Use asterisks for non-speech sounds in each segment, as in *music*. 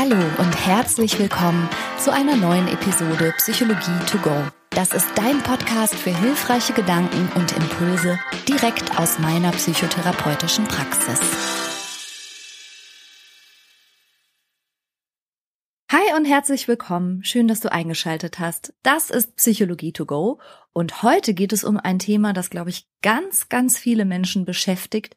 Hallo und herzlich willkommen zu einer neuen Episode Psychologie to go. Das ist dein Podcast für hilfreiche Gedanken und Impulse direkt aus meiner psychotherapeutischen Praxis. Hi und herzlich willkommen. Schön, dass du eingeschaltet hast. Das ist Psychologie to go und heute geht es um ein Thema, das, glaube ich, ganz, ganz viele Menschen beschäftigt,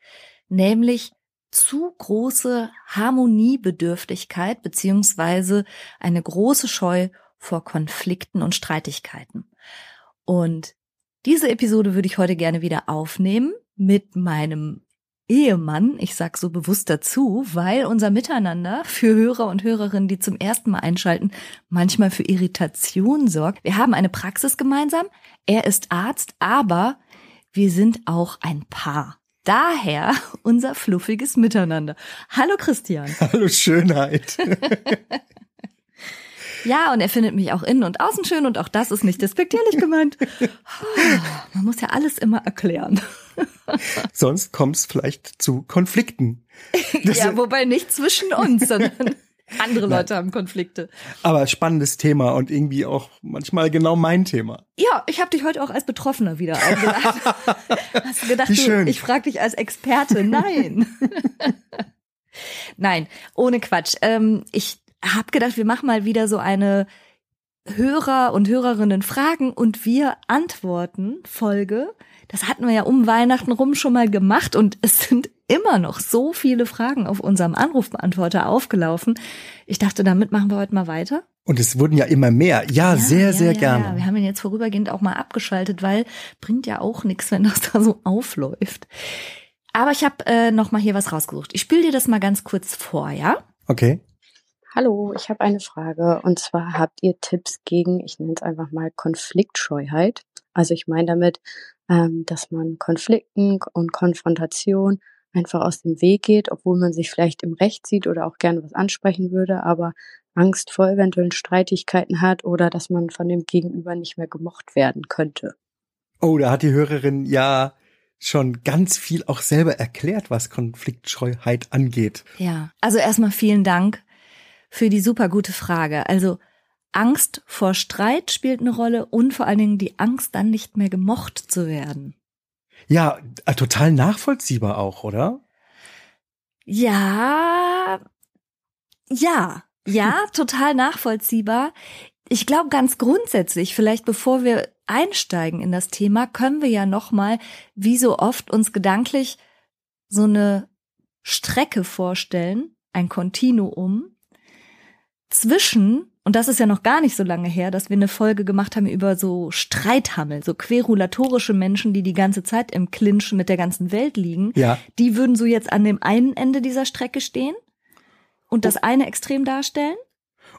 nämlich zu große Harmoniebedürftigkeit beziehungsweise eine große Scheu vor Konflikten und Streitigkeiten. Und diese Episode würde ich heute gerne wieder aufnehmen mit meinem Ehemann. Ich sag so bewusst dazu, weil unser Miteinander für Hörer und Hörerinnen, die zum ersten Mal einschalten, manchmal für Irritation sorgt. Wir haben eine Praxis gemeinsam. Er ist Arzt, aber wir sind auch ein Paar. Daher *laughs* unser fluffiges Miteinander. Hallo Christian. *laughs* Hallo Schönheit. *laughs* ja, und er findet mich auch innen und außen schön und auch das ist nicht despektierlich gemeint. Man muss ja alles immer erklären. Sonst kommt es vielleicht zu Konflikten. Ja, wobei nicht zwischen uns, sondern andere Leute haben Konflikte. Aber spannendes Thema und irgendwie auch manchmal genau mein Thema. Ja, ich habe dich heute auch als Betroffener wieder eingeladen. *laughs* Hast du gedacht. Du, ich frage dich als Experte? Nein. *laughs* Nein, ohne Quatsch. Ähm, ich habe gedacht, wir machen mal wieder so eine Hörer und Hörerinnen Fragen und wir antworten Folge. Das hatten wir ja um Weihnachten rum schon mal gemacht und es sind immer noch so viele Fragen auf unserem Anrufbeantworter aufgelaufen. Ich dachte, damit machen wir heute mal weiter. Und es wurden ja immer mehr. Ja, ja sehr, ja, sehr ja, gerne. Ja. Wir haben ihn jetzt vorübergehend auch mal abgeschaltet, weil bringt ja auch nichts, wenn das *laughs* da so aufläuft. Aber ich habe äh, noch mal hier was rausgesucht. Ich spiele dir das mal ganz kurz vor, ja? Okay. Hallo, ich habe eine Frage. Und zwar habt ihr Tipps gegen, ich nenne es einfach mal Konfliktscheuheit. Also ich meine damit, ähm, dass man Konflikten und Konfrontation einfach aus dem Weg geht, obwohl man sich vielleicht im Recht sieht oder auch gerne was ansprechen würde, aber Angst vor eventuellen Streitigkeiten hat oder dass man von dem Gegenüber nicht mehr gemocht werden könnte. Oh, da hat die Hörerin ja schon ganz viel auch selber erklärt, was Konfliktscheuheit angeht. Ja, also erstmal vielen Dank für die super gute Frage. Also Angst vor Streit spielt eine Rolle und vor allen Dingen die Angst, dann nicht mehr gemocht zu werden. Ja, äh, total nachvollziehbar auch, oder? Ja, ja, ja, total nachvollziehbar. Ich glaube ganz grundsätzlich, vielleicht bevor wir einsteigen in das Thema, können wir ja noch mal, wie so oft uns gedanklich so eine Strecke vorstellen, ein Kontinuum zwischen und das ist ja noch gar nicht so lange her, dass wir eine Folge gemacht haben über so Streithammel, so querulatorische Menschen, die die ganze Zeit im Clinch mit der ganzen Welt liegen. Ja. Die würden so jetzt an dem einen Ende dieser Strecke stehen und das eine Extrem darstellen.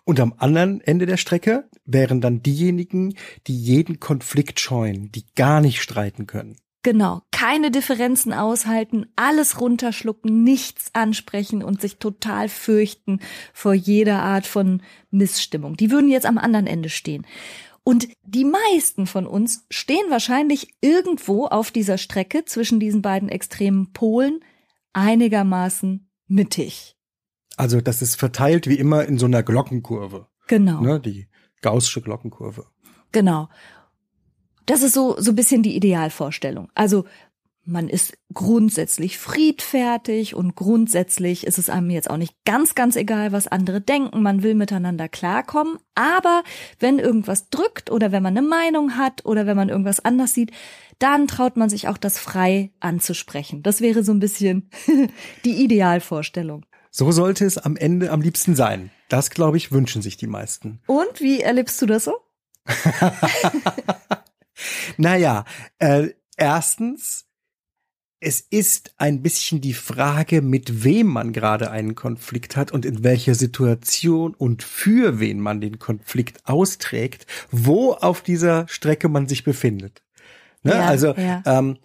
Und am anderen Ende der Strecke wären dann diejenigen, die jeden Konflikt scheuen, die gar nicht streiten können. Genau, keine Differenzen aushalten, alles runterschlucken, nichts ansprechen und sich total fürchten vor jeder Art von Missstimmung. Die würden jetzt am anderen Ende stehen. Und die meisten von uns stehen wahrscheinlich irgendwo auf dieser Strecke zwischen diesen beiden extremen Polen einigermaßen mittig. Also das ist verteilt wie immer in so einer Glockenkurve. Genau. Ne, die gaußsche Glockenkurve. Genau. Das ist so, so ein bisschen die Idealvorstellung. Also man ist grundsätzlich friedfertig und grundsätzlich ist es einem jetzt auch nicht ganz, ganz egal, was andere denken. Man will miteinander klarkommen. Aber wenn irgendwas drückt oder wenn man eine Meinung hat oder wenn man irgendwas anders sieht, dann traut man sich auch das frei anzusprechen. Das wäre so ein bisschen *laughs* die Idealvorstellung. So sollte es am Ende am liebsten sein. Das, glaube ich, wünschen sich die meisten. Und wie erlebst du das so? *laughs* Naja, äh, erstens, es ist ein bisschen die Frage, mit wem man gerade einen Konflikt hat und in welcher Situation und für wen man den Konflikt austrägt, wo auf dieser Strecke man sich befindet. Ne? Ja, also ja. Ähm,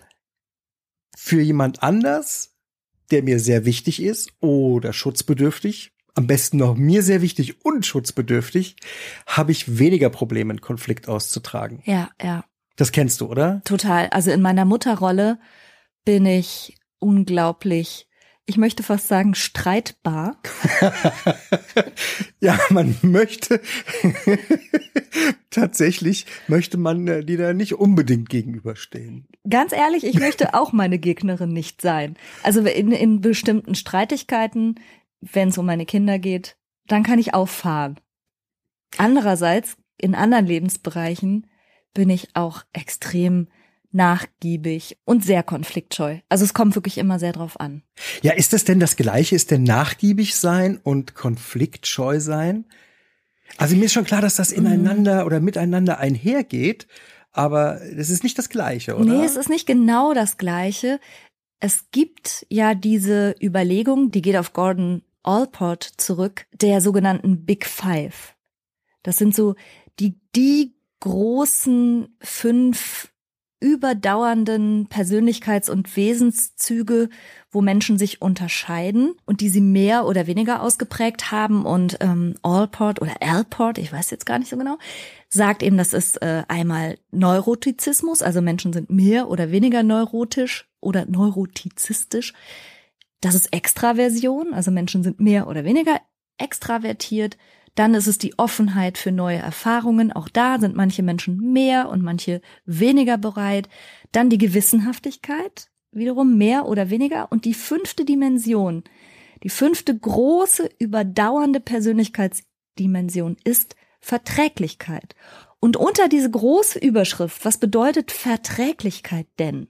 für jemand anders, der mir sehr wichtig ist oder schutzbedürftig, am besten noch mir sehr wichtig und schutzbedürftig, habe ich weniger Probleme, einen Konflikt auszutragen. Ja, ja. Das kennst du, oder? Total. Also in meiner Mutterrolle bin ich unglaublich ich möchte fast sagen, streitbar. *laughs* ja, man möchte, *laughs* tatsächlich möchte man äh, die da nicht unbedingt gegenüberstehen. Ganz ehrlich, ich möchte *laughs* auch meine Gegnerin nicht sein. Also in, in bestimmten Streitigkeiten, wenn es um meine Kinder geht, dann kann ich auffahren. Andererseits, in anderen Lebensbereichen bin ich auch extrem nachgiebig und sehr konfliktscheu. Also es kommt wirklich immer sehr drauf an. Ja, ist das denn das Gleiche? Ist denn nachgiebig sein und konfliktscheu sein? Also mir ist schon klar, dass das mhm. ineinander oder miteinander einhergeht, aber es ist nicht das Gleiche, oder? Nee, es ist nicht genau das Gleiche. Es gibt ja diese Überlegung, die geht auf Gordon Allport zurück, der sogenannten Big Five. Das sind so die, die großen fünf überdauernden Persönlichkeits- und Wesenszüge, wo Menschen sich unterscheiden und die sie mehr oder weniger ausgeprägt haben. Und ähm, Allport oder Alport, ich weiß jetzt gar nicht so genau, sagt eben, das ist äh, einmal Neurotizismus, also Menschen sind mehr oder weniger neurotisch oder neurotizistisch. Das ist Extraversion, also Menschen sind mehr oder weniger extravertiert. Dann ist es die Offenheit für neue Erfahrungen. Auch da sind manche Menschen mehr und manche weniger bereit. Dann die Gewissenhaftigkeit, wiederum mehr oder weniger. Und die fünfte Dimension, die fünfte große, überdauernde Persönlichkeitsdimension ist Verträglichkeit. Und unter diese große Überschrift, was bedeutet Verträglichkeit denn?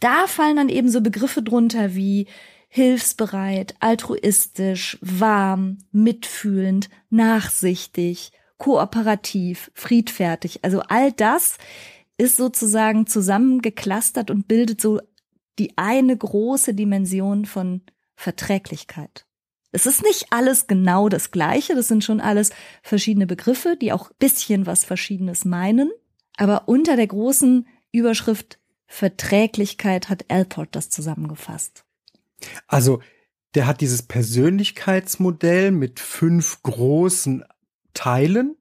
Da fallen dann eben so Begriffe drunter wie hilfsbereit, altruistisch, warm, mitfühlend, nachsichtig, kooperativ, friedfertig. Also all das ist sozusagen zusammengeklustert und bildet so die eine große Dimension von Verträglichkeit. Es ist nicht alles genau das Gleiche, das sind schon alles verschiedene Begriffe, die auch bisschen was Verschiedenes meinen, aber unter der großen Überschrift Verträglichkeit hat Alport das zusammengefasst. Also, der hat dieses Persönlichkeitsmodell mit fünf großen Teilen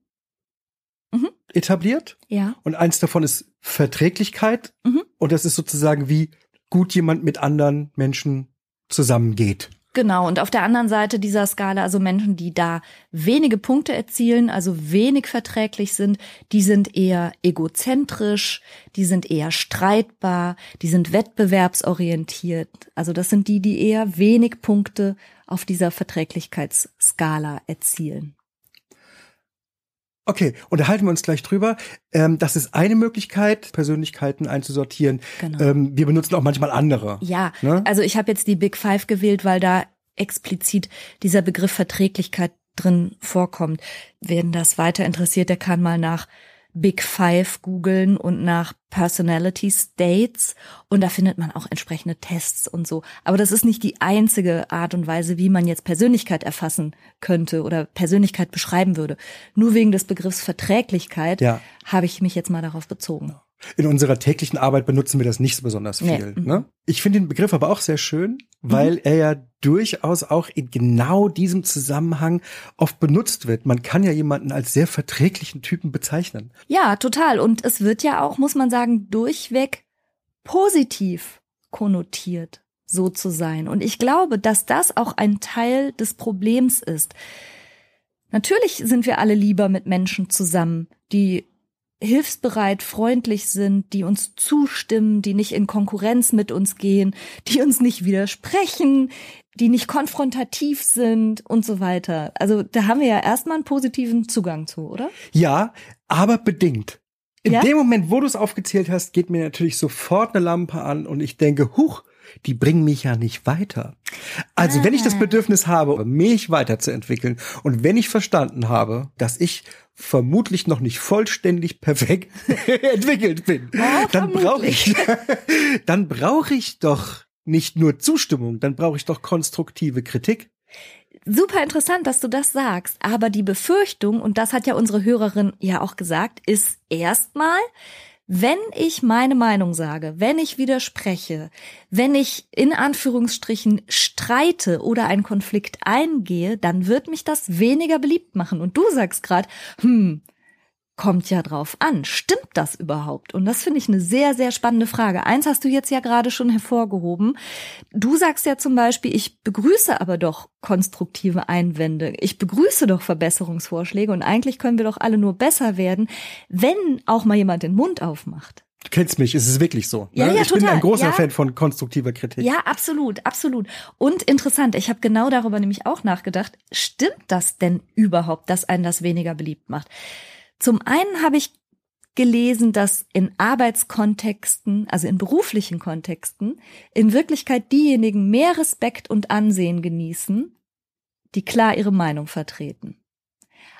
mhm. etabliert. Ja. Und eins davon ist Verträglichkeit. Mhm. Und das ist sozusagen, wie gut jemand mit anderen Menschen zusammengeht. Genau, und auf der anderen Seite dieser Skala, also Menschen, die da wenige Punkte erzielen, also wenig verträglich sind, die sind eher egozentrisch, die sind eher streitbar, die sind wettbewerbsorientiert. Also das sind die, die eher wenig Punkte auf dieser Verträglichkeitsskala erzielen. Okay, unterhalten wir uns gleich drüber. Ähm, das ist eine Möglichkeit, Persönlichkeiten einzusortieren. Genau. Ähm, wir benutzen auch manchmal andere. Ja, ne? also ich habe jetzt die Big Five gewählt, weil da explizit dieser Begriff Verträglichkeit drin vorkommt. Wen das weiter interessiert, der kann mal nach Big Five googeln und nach Personality States und da findet man auch entsprechende Tests und so. Aber das ist nicht die einzige Art und Weise, wie man jetzt Persönlichkeit erfassen könnte oder Persönlichkeit beschreiben würde. Nur wegen des Begriffs Verträglichkeit ja. habe ich mich jetzt mal darauf bezogen. In unserer täglichen Arbeit benutzen wir das nicht so besonders viel. Nee. Ne? Ich finde den Begriff aber auch sehr schön, weil mhm. er ja durchaus auch in genau diesem Zusammenhang oft benutzt wird. Man kann ja jemanden als sehr verträglichen Typen bezeichnen. Ja, total. Und es wird ja auch, muss man sagen, durchweg positiv konnotiert, so zu sein. Und ich glaube, dass das auch ein Teil des Problems ist. Natürlich sind wir alle lieber mit Menschen zusammen, die hilfsbereit, freundlich sind, die uns zustimmen, die nicht in Konkurrenz mit uns gehen, die uns nicht widersprechen, die nicht konfrontativ sind und so weiter. Also da haben wir ja erstmal einen positiven Zugang zu, oder? Ja, aber bedingt. In ja? dem Moment, wo du es aufgezählt hast, geht mir natürlich sofort eine Lampe an und ich denke, huch, die bringen mich ja nicht weiter. Also ah. wenn ich das ah. Bedürfnis habe, mich weiterzuentwickeln und wenn ich verstanden habe, dass ich vermutlich noch nicht vollständig perfekt *laughs* entwickelt bin, oh, dann brauche ich, *laughs* dann brauche ich doch nicht nur Zustimmung, dann brauche ich doch konstruktive Kritik. Super interessant, dass du das sagst. Aber die Befürchtung, und das hat ja unsere Hörerin ja auch gesagt, ist erstmal, wenn ich meine Meinung sage, wenn ich widerspreche, wenn ich in Anführungsstrichen streite oder einen Konflikt eingehe, dann wird mich das weniger beliebt machen. Und du sagst gerade, hm, kommt ja drauf an. Stimmt das überhaupt? Und das finde ich eine sehr, sehr spannende Frage. Eins hast du jetzt ja gerade schon hervorgehoben. Du sagst ja zum Beispiel, ich begrüße aber doch konstruktive Einwände. Ich begrüße doch Verbesserungsvorschläge und eigentlich können wir doch alle nur besser werden, wenn auch mal jemand den Mund aufmacht. Du kennst mich, es ist wirklich so. Ja, ne? ja, ich bin total. ein großer Ja. Fan von konstruktiver Kritik. Ja, absolut, absolut. Und interessant, ich habe genau darüber nämlich auch nachgedacht, stimmt das denn überhaupt, dass einen das weniger beliebt macht? Zum einen habe ich gelesen, dass in Arbeitskontexten, also in beruflichen Kontexten, in Wirklichkeit diejenigen mehr Respekt und Ansehen genießen, die klar ihre Meinung vertreten.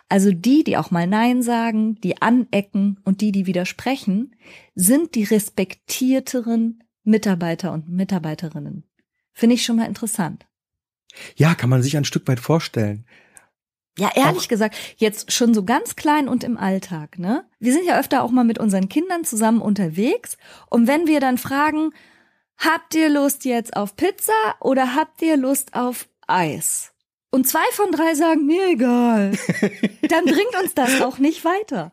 Also die, die auch mal Nein sagen, die anecken und die, die widersprechen, sind die respektierteren Mitarbeiter und Mitarbeiterinnen. Finde ich schon mal interessant. Ja, kann man sich ein Stück weit vorstellen. Ja, ehrlich gesagt, jetzt schon so ganz klein und im Alltag, ne? Wir sind ja öfter auch mal mit unseren Kindern zusammen unterwegs und wenn wir dann fragen, habt ihr Lust jetzt auf Pizza oder habt ihr Lust auf Eis? Und zwei von drei sagen, mir egal. *laughs* Dann bringt uns das auch nicht weiter.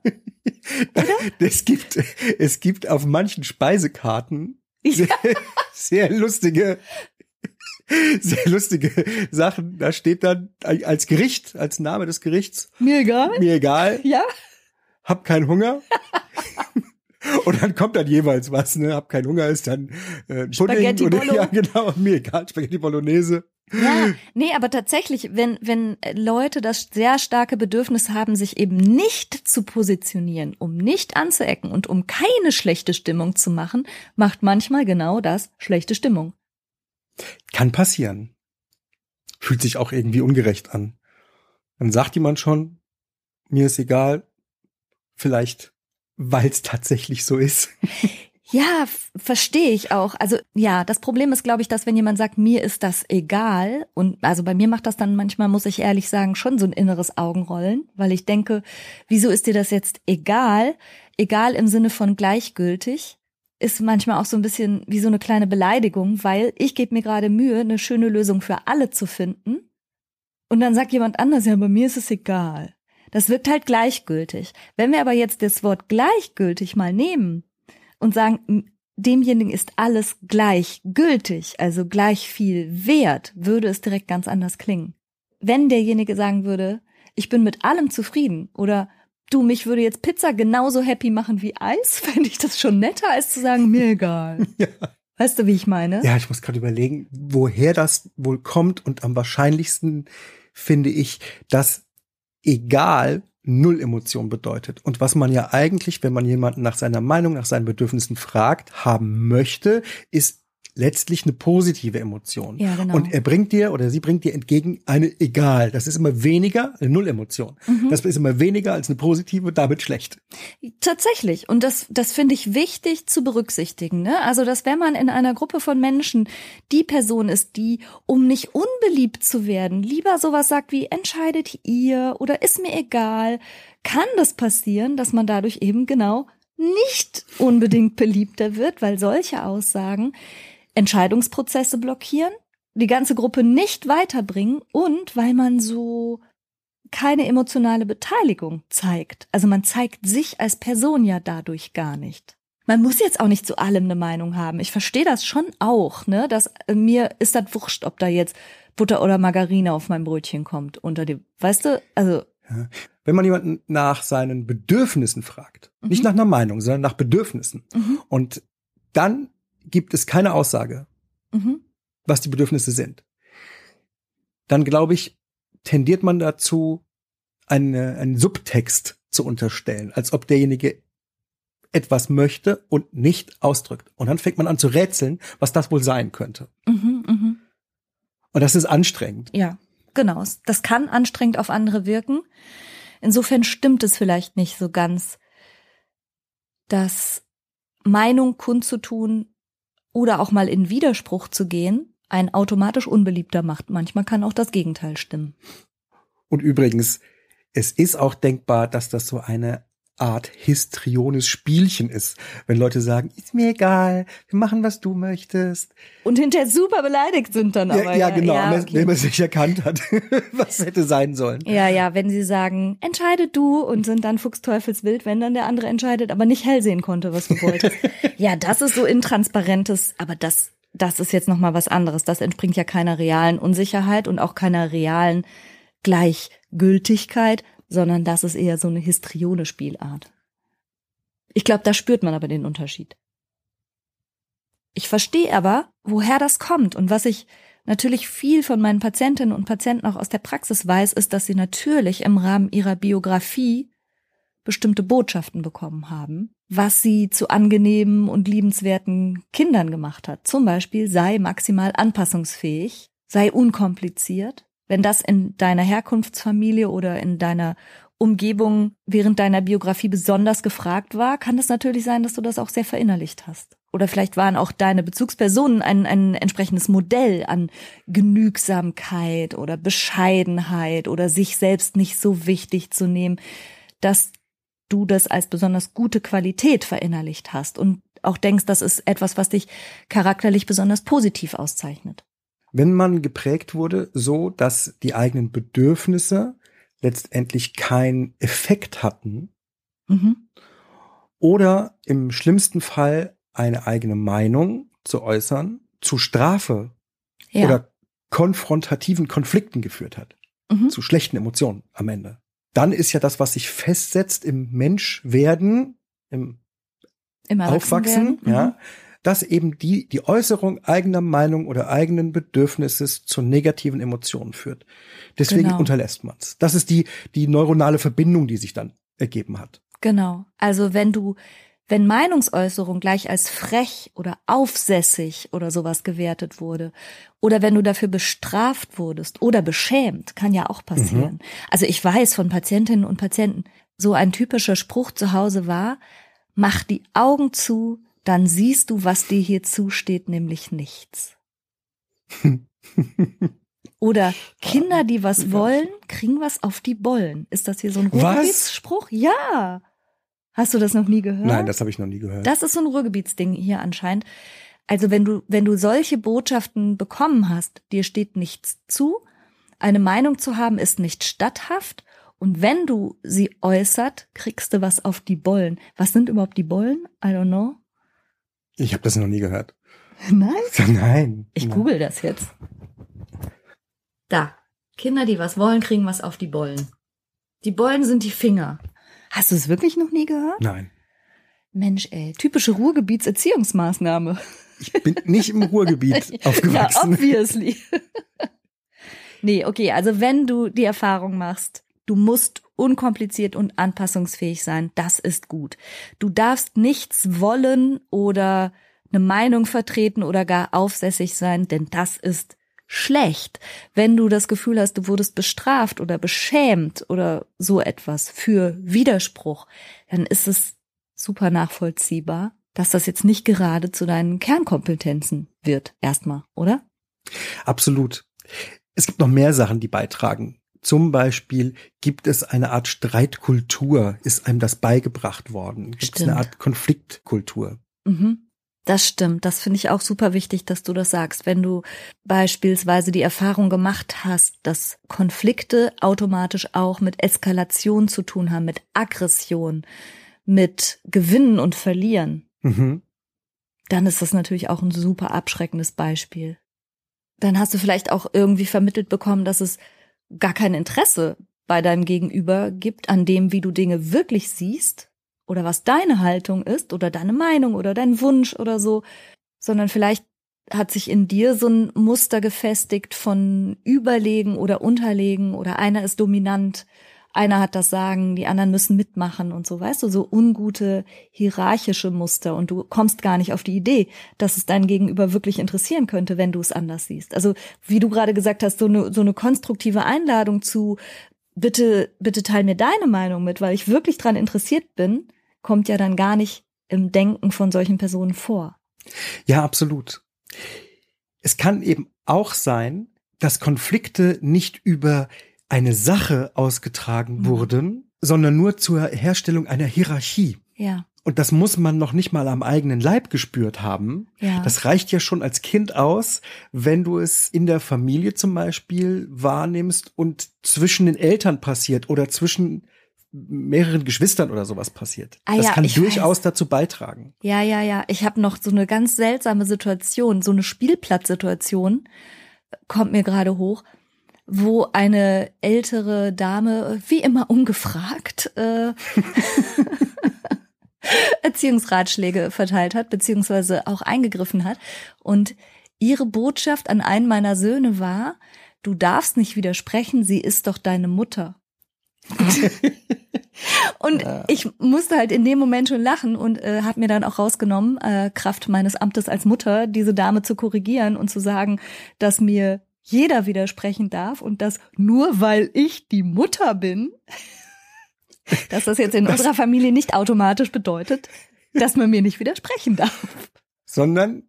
Es gibt, es gibt auf manchen Speisekarten sehr, sehr lustige, *laughs* sehr lustige Sachen. Da steht dann als Gericht, als Name des Gerichts, Mir egal? mir egal, Ja? hab keinen Hunger. *laughs* Und dann kommt dann jeweils was, ne? Hab keinen Hunger ist dann äh, Pudding *laughs* Bolo. ja genau, mir egal, Spaghetti Bolognese. Ja, nee, aber tatsächlich, wenn, wenn Leute das sehr starke Bedürfnis haben, sich eben nicht zu positionieren, um nicht anzuecken und um keine schlechte Stimmung zu machen, macht manchmal genau das schlechte Stimmung. Kann passieren. Fühlt sich auch irgendwie ungerecht an. Dann sagt jemand schon, mir ist egal, vielleicht, weil es tatsächlich so ist. Ja, verstehe ich auch. Also ja, das Problem ist, glaube ich, dass wenn jemand sagt, mir ist das egal, und also bei mir macht das dann manchmal, muss ich ehrlich sagen, schon so ein inneres Augenrollen, weil ich denke, wieso ist dir das jetzt egal? Egal im Sinne von gleichgültig, ist manchmal auch so ein bisschen wie so eine kleine Beleidigung, weil ich gebe mir gerade Mühe, eine schöne Lösung für alle zu finden. Und dann sagt jemand anders, ja, bei mir ist es egal. Das wirkt halt gleichgültig. Wenn wir aber jetzt das Wort gleichgültig mal nehmen und sagen, demjenigen ist alles gleichgültig, also gleich viel wert, würde es direkt ganz anders klingen. Wenn derjenige sagen würde, ich bin mit allem zufrieden oder du, mich würde jetzt Pizza genauso happy machen wie Eis, *laughs* fände ich das schon netter, als zu sagen, mir egal. *laughs* Ja. Weißt du, wie ich meine? Ja, ich muss gerade überlegen, woher das wohl kommt und am wahrscheinlichsten finde ich, dass egal null Emotion bedeutet. Und was man ja eigentlich, wenn man jemanden nach seiner Meinung, nach seinen Bedürfnissen fragt, haben möchte, ist letztlich eine positive Emotion. Ja, genau. Und er bringt dir oder sie bringt dir entgegen eine egal. Das ist immer weniger, eine Null-Emotion. Mhm. Das ist immer weniger als eine positive, damit schlecht. Tatsächlich. Und das, das finde ich wichtig zu berücksichtigen. Ne? Also, dass wenn man in einer Gruppe von Menschen die Person ist, die, um nicht unbeliebt zu werden, lieber sowas sagt wie, entscheidet ihr oder ist mir egal, kann das passieren, dass man dadurch eben genau nicht unbedingt beliebter wird, weil solche Aussagen Entscheidungsprozesse blockieren, die ganze Gruppe nicht weiterbringen und weil man so keine emotionale Beteiligung zeigt. Also man zeigt sich als Person ja dadurch gar nicht. Man muss jetzt auch nicht zu allem eine Meinung haben. Ich verstehe das schon auch, ne? Dass äh, mir ist das wurscht, ob da jetzt Butter oder Margarine auf mein Brötchen kommt unter dem, weißt du? Also Wenn man jemanden nach seinen Bedürfnissen fragt, nicht nach einer Meinung, sondern nach Bedürfnissen, mhm, und dann gibt es keine Aussage, mhm, was die Bedürfnisse sind, dann glaube ich, tendiert man dazu, eine, einen Subtext zu unterstellen, als ob derjenige etwas möchte und nicht ausdrückt. Und dann fängt man an zu rätseln, was das wohl sein könnte. mhm, mhm. Und das ist anstrengend. Ja, genau. Das kann anstrengend auf andere wirken. Insofern stimmt es vielleicht nicht so ganz, dass Meinung kundzutun oder auch mal in Widerspruch zu gehen einen automatisch unbeliebter macht. Manchmal kann auch das Gegenteil stimmen. Und übrigens, es ist auch denkbar, dass das so eine Art histriones Spielchen ist, wenn Leute sagen, ist mir egal, wir machen, was du möchtest. Und hinterher super beleidigt sind dann aber. Ja, ja genau, ja, okay. wenn man sich erkannt hat, *laughs* was hätte sein sollen. Ja, ja, wenn sie sagen, entscheide du und sind dann fuchsteufelswild, wenn dann der andere entscheidet, aber nicht hell sehen konnte, was du wolltest. *laughs* ja, das ist so intransparentes, aber das, das ist jetzt nochmal was anderes. Das entspringt ja keiner realen Unsicherheit und auch keiner realen Gleichgültigkeit, sondern das ist eher so eine histrione Spielart. Ich glaube, da spürt man aber den Unterschied. Ich verstehe aber, woher das kommt und was ich natürlich viel von meinen Patientinnen und Patienten auch aus der Praxis weiß, ist, dass sie natürlich im Rahmen ihrer Biografie bestimmte Botschaften bekommen haben, was sie zu angenehmen und liebenswerten Kindern gemacht hat. Zum Beispiel sei maximal anpassungsfähig, sei unkompliziert, wenn das in deiner Herkunftsfamilie oder in deiner Umgebung während deiner Biografie besonders gefragt war, kann es natürlich sein, dass du das auch sehr verinnerlicht hast. Oder vielleicht waren auch deine Bezugspersonen ein, ein entsprechendes Modell an Genügsamkeit oder Bescheidenheit oder sich selbst nicht so wichtig zu nehmen, dass du das als besonders gute Qualität verinnerlicht hast und auch denkst, das ist etwas, was dich charakterlich besonders positiv auszeichnet wenn man geprägt wurde, so dass die eigenen Bedürfnisse letztendlich keinen Effekt hatten mhm. oder im schlimmsten Fall eine eigene Meinung zu äußern, zu Strafe ja. oder konfrontativen Konflikten geführt hat, mhm. zu schlechten Emotionen am Ende. Dann ist ja das, was sich festsetzt im Menschwerden, im, Im Aufwachsen, mhm. ja, dass eben die, die Äußerung eigener Meinung oder eigenen Bedürfnisses zu negativen Emotionen führt. Deswegen genau. unterlässt man es. Das ist die, die neuronale Verbindung, die sich dann ergeben hat. Genau. Also wenn du, wenn Meinungsäußerung gleich als frech oder aufsässig oder sowas gewertet wurde, oder wenn du dafür bestraft wurdest oder beschämt, kann ja auch passieren. Mhm. Also ich weiß von Patientinnen und Patienten, so ein typischer Spruch zu Hause war, mach die Augen zu, dann siehst du, was dir hier zusteht, nämlich nichts. *laughs* Oder Kinder, die was wollen, kriegen was auf die Bollen. Ist das hier so ein Ruhrgebietsspruch? Ja. Hast du das noch nie gehört? Nein, das habe ich noch nie gehört. Das ist so ein Ruhrgebietsding hier anscheinend. Also wenn du, wenn du solche Botschaften bekommen hast, dir steht nichts zu, eine Meinung zu haben ist nicht statthaft und wenn du sie äußert, kriegst du was auf die Bollen. Was sind überhaupt die Bollen? I don't know. Ich habe das noch nie gehört. *laughs* Nein? *laughs* Nein. Ich google das jetzt. Da. Kinder, die was wollen, kriegen was auf die Bollen. Die Bollen sind die Finger. Hast du es wirklich noch nie gehört? Nein. Mensch, ey, typische Ruhrgebietserziehungsmaßnahme. Ich bin nicht im Ruhrgebiet *laughs* aufgewachsen. Ja, obviously. nee, okay, also wenn du die Erfahrung machst, du musst unkompliziert und anpassungsfähig sein. Das ist gut. Du darfst nichts wollen oder eine Meinung vertreten oder gar aufsässig sein, denn das ist schlecht. Wenn du das Gefühl hast, du wurdest bestraft oder beschämt oder so etwas für Widerspruch, dann ist es super nachvollziehbar, dass das jetzt nicht gerade zu deinen Kernkompetenzen wird, erstmal, oder? Absolut. Es gibt noch mehr Sachen, die beitragen zum Beispiel gibt es eine Art Streitkultur, ist einem das beigebracht worden? Gibt es eine Art Konfliktkultur? Mhm. Das stimmt. Das finde ich auch super wichtig, dass du das sagst. Wenn du beispielsweise die Erfahrung gemacht hast, dass Konflikte automatisch auch mit Eskalation zu tun haben, mit Aggression, mit Gewinnen und Verlieren, mhm. dann ist das natürlich auch ein super abschreckendes Beispiel. Dann hast du vielleicht auch irgendwie vermittelt bekommen, dass es gar kein Interesse bei deinem Gegenüber gibt an dem, wie du Dinge wirklich siehst oder was deine Haltung ist oder deine Meinung oder dein Wunsch oder so, sondern vielleicht hat sich in dir so ein Muster gefestigt von Überlegen oder Unterlegen oder einer ist dominant einer hat das Sagen, die anderen müssen mitmachen und so, weißt du, so ungute hierarchische Muster und du kommst gar nicht auf die Idee, dass es dein Gegenüber wirklich interessieren könnte, wenn du es anders siehst. Also, wie du gerade gesagt hast, so eine, so eine konstruktive Einladung zu, bitte, bitte teil mir deine Meinung mit, weil ich wirklich dran interessiert bin, kommt ja dann gar nicht im Denken von solchen Personen vor. Ja, absolut. Es kann eben auch sein, dass Konflikte nicht über eine Sache ausgetragen mhm. wurden, sondern nur zur Herstellung einer Hierarchie. Ja. Und das muss man noch nicht mal am eigenen Leib gespürt haben. Ja. Das reicht ja schon als Kind aus, wenn du es in der Familie zum Beispiel wahrnimmst und zwischen den Eltern passiert oder zwischen mehreren Geschwistern oder sowas passiert. Ah das ja, kann ich durchaus weiß. dazu beitragen. Ja, ja, ja. Ich habe noch so eine ganz seltsame Situation, so eine Spielplatzsituation kommt mir gerade hoch, wo eine ältere Dame, wie immer ungefragt, äh, *laughs* Erziehungsratschläge verteilt hat, beziehungsweise auch eingegriffen hat. Und ihre Botschaft an einen meiner Söhne war, du darfst nicht widersprechen, sie ist doch deine Mutter. *laughs* und Ja. ich musste halt in dem Moment schon lachen und äh, habe mir dann auch rausgenommen, äh, Kraft meines Amtes als Mutter, diese Dame zu korrigieren und zu sagen, dass mir jeder widersprechen darf und dass nur weil ich die Mutter bin, *laughs* dass das jetzt in Das- unserer Familie nicht automatisch bedeutet, dass man mir nicht widersprechen darf. Sondern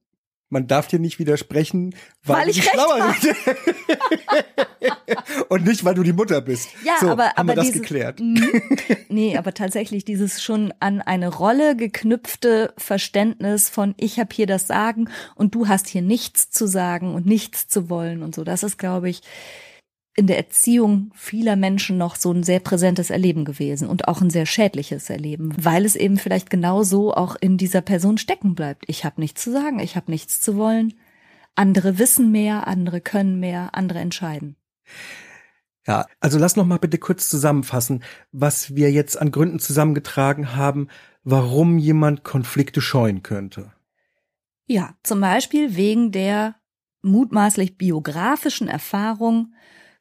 man darf dir nicht widersprechen, weil, Weil ich Schlauere bist. *laughs* Und nicht, weil du die Mutter bist. Ja, so, aber, haben aber wir das dieses, geklärt. Mhm. nee, aber tatsächlich dieses schon an eine Rolle geknüpfte Verständnis von ich habe hier das Sagen und du hast hier nichts zu sagen und nichts zu wollen und so. Das ist, glaube ich, in der Erziehung vieler Menschen noch so ein sehr präsentes Erleben gewesen und auch ein sehr schädliches Erleben, weil es eben vielleicht genau so auch in dieser Person stecken bleibt. Ich habe nichts zu sagen, ich habe nichts zu wollen. Andere wissen mehr, andere können mehr, andere entscheiden. Ja, also lass noch mal bitte kurz zusammenfassen, was wir jetzt an Gründen zusammengetragen haben, warum jemand Konflikte scheuen könnte. Ja, zum Beispiel wegen der mutmaßlich biografischen Erfahrung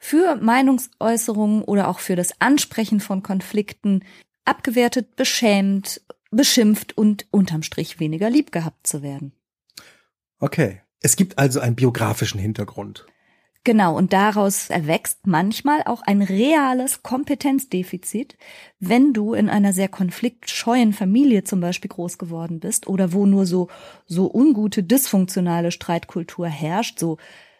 für Meinungsäußerungen oder auch für das Ansprechen von Konflikten abgewertet, beschämt, beschimpft und unterm Strich weniger lieb gehabt zu werden. Okay. Es gibt also einen biografischen Hintergrund. Genau, und daraus erwächst manchmal auch ein reales Kompetenzdefizit, wenn du in einer sehr konfliktscheuen Familie zum Beispiel groß geworden bist oder wo nur so, so ungute, dysfunktionale Streitkultur herrscht, so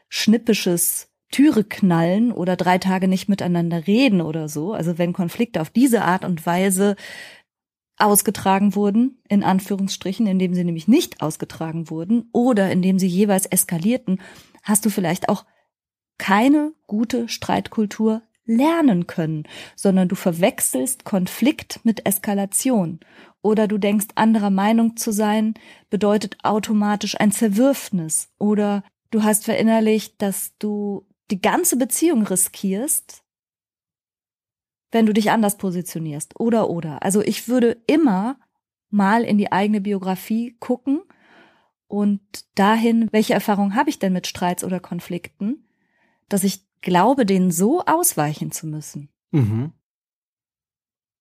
schnippisches Türe knallen oder drei Tage nicht miteinander reden oder so. Also wenn Konflikte auf diese Art und Weise ausgetragen wurden, in Anführungsstrichen, indem sie nämlich nicht ausgetragen wurden oder indem sie jeweils eskalierten, hast du vielleicht auch keine gute Streitkultur lernen können, sondern du verwechselst Konflikt mit Eskalation. Oder du denkst, anderer Meinung zu sein, bedeutet automatisch ein Zerwürfnis. Oder du hast verinnerlicht, dass du die ganze Beziehung riskierst, wenn du dich anders positionierst. Oder, oder. Also ich würde immer mal in die eigene Biografie gucken und dahin, welche Erfahrung habe ich denn mit Streits oder Konflikten, dass ich glaube, denen so ausweichen zu müssen. Mhm.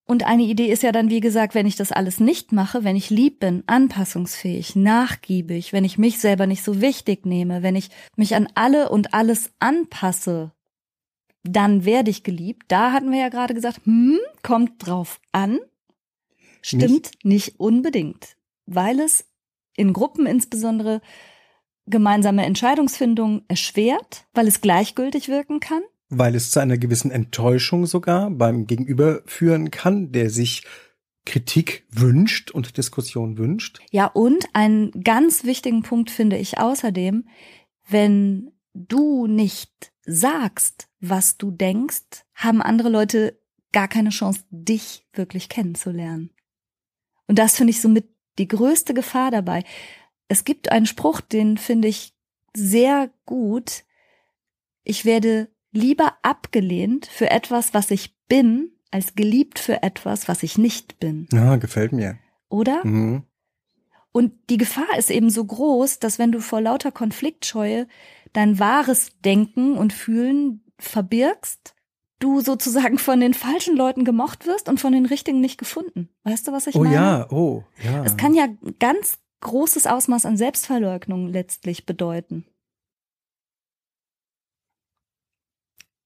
Und eine Idee ist ja dann, wie gesagt, wenn ich das alles nicht mache, wenn ich lieb bin, anpassungsfähig, nachgiebig, wenn ich mich selber nicht so wichtig nehme, wenn ich mich an alle und alles anpasse, dann werde ich geliebt. Da hatten wir ja gerade gesagt, hm, kommt drauf an. Stimmt nicht unbedingt, weil es in Gruppen insbesondere gemeinsame Entscheidungsfindung erschwert, weil es gleichgültig wirken kann. Weil es zu einer gewissen Enttäuschung sogar beim Gegenüber führen kann, der sich Kritik wünscht und Diskussion wünscht. Ja, und einen ganz wichtigen Punkt finde ich außerdem, wenn du nicht sagst, was du denkst, haben andere Leute gar keine Chance, dich wirklich kennenzulernen. Und das finde ich somit die größte Gefahr dabei. Es gibt einen Spruch, den finde ich sehr gut. Ich werde lieber abgelehnt für etwas, was ich bin, als geliebt für etwas, was ich nicht bin. Ja, gefällt mir. Oder? Mhm. Und die Gefahr ist eben so groß, dass wenn du vor lauter Konfliktscheue dein wahres Denken und Fühlen verbirgst, du sozusagen von den falschen Leuten gemocht wirst und von den richtigen nicht gefunden. Weißt du, was ich Oh meine? ja, oh ja. Es kann ja ganz großes Ausmaß an Selbstverleugnung letztlich bedeuten.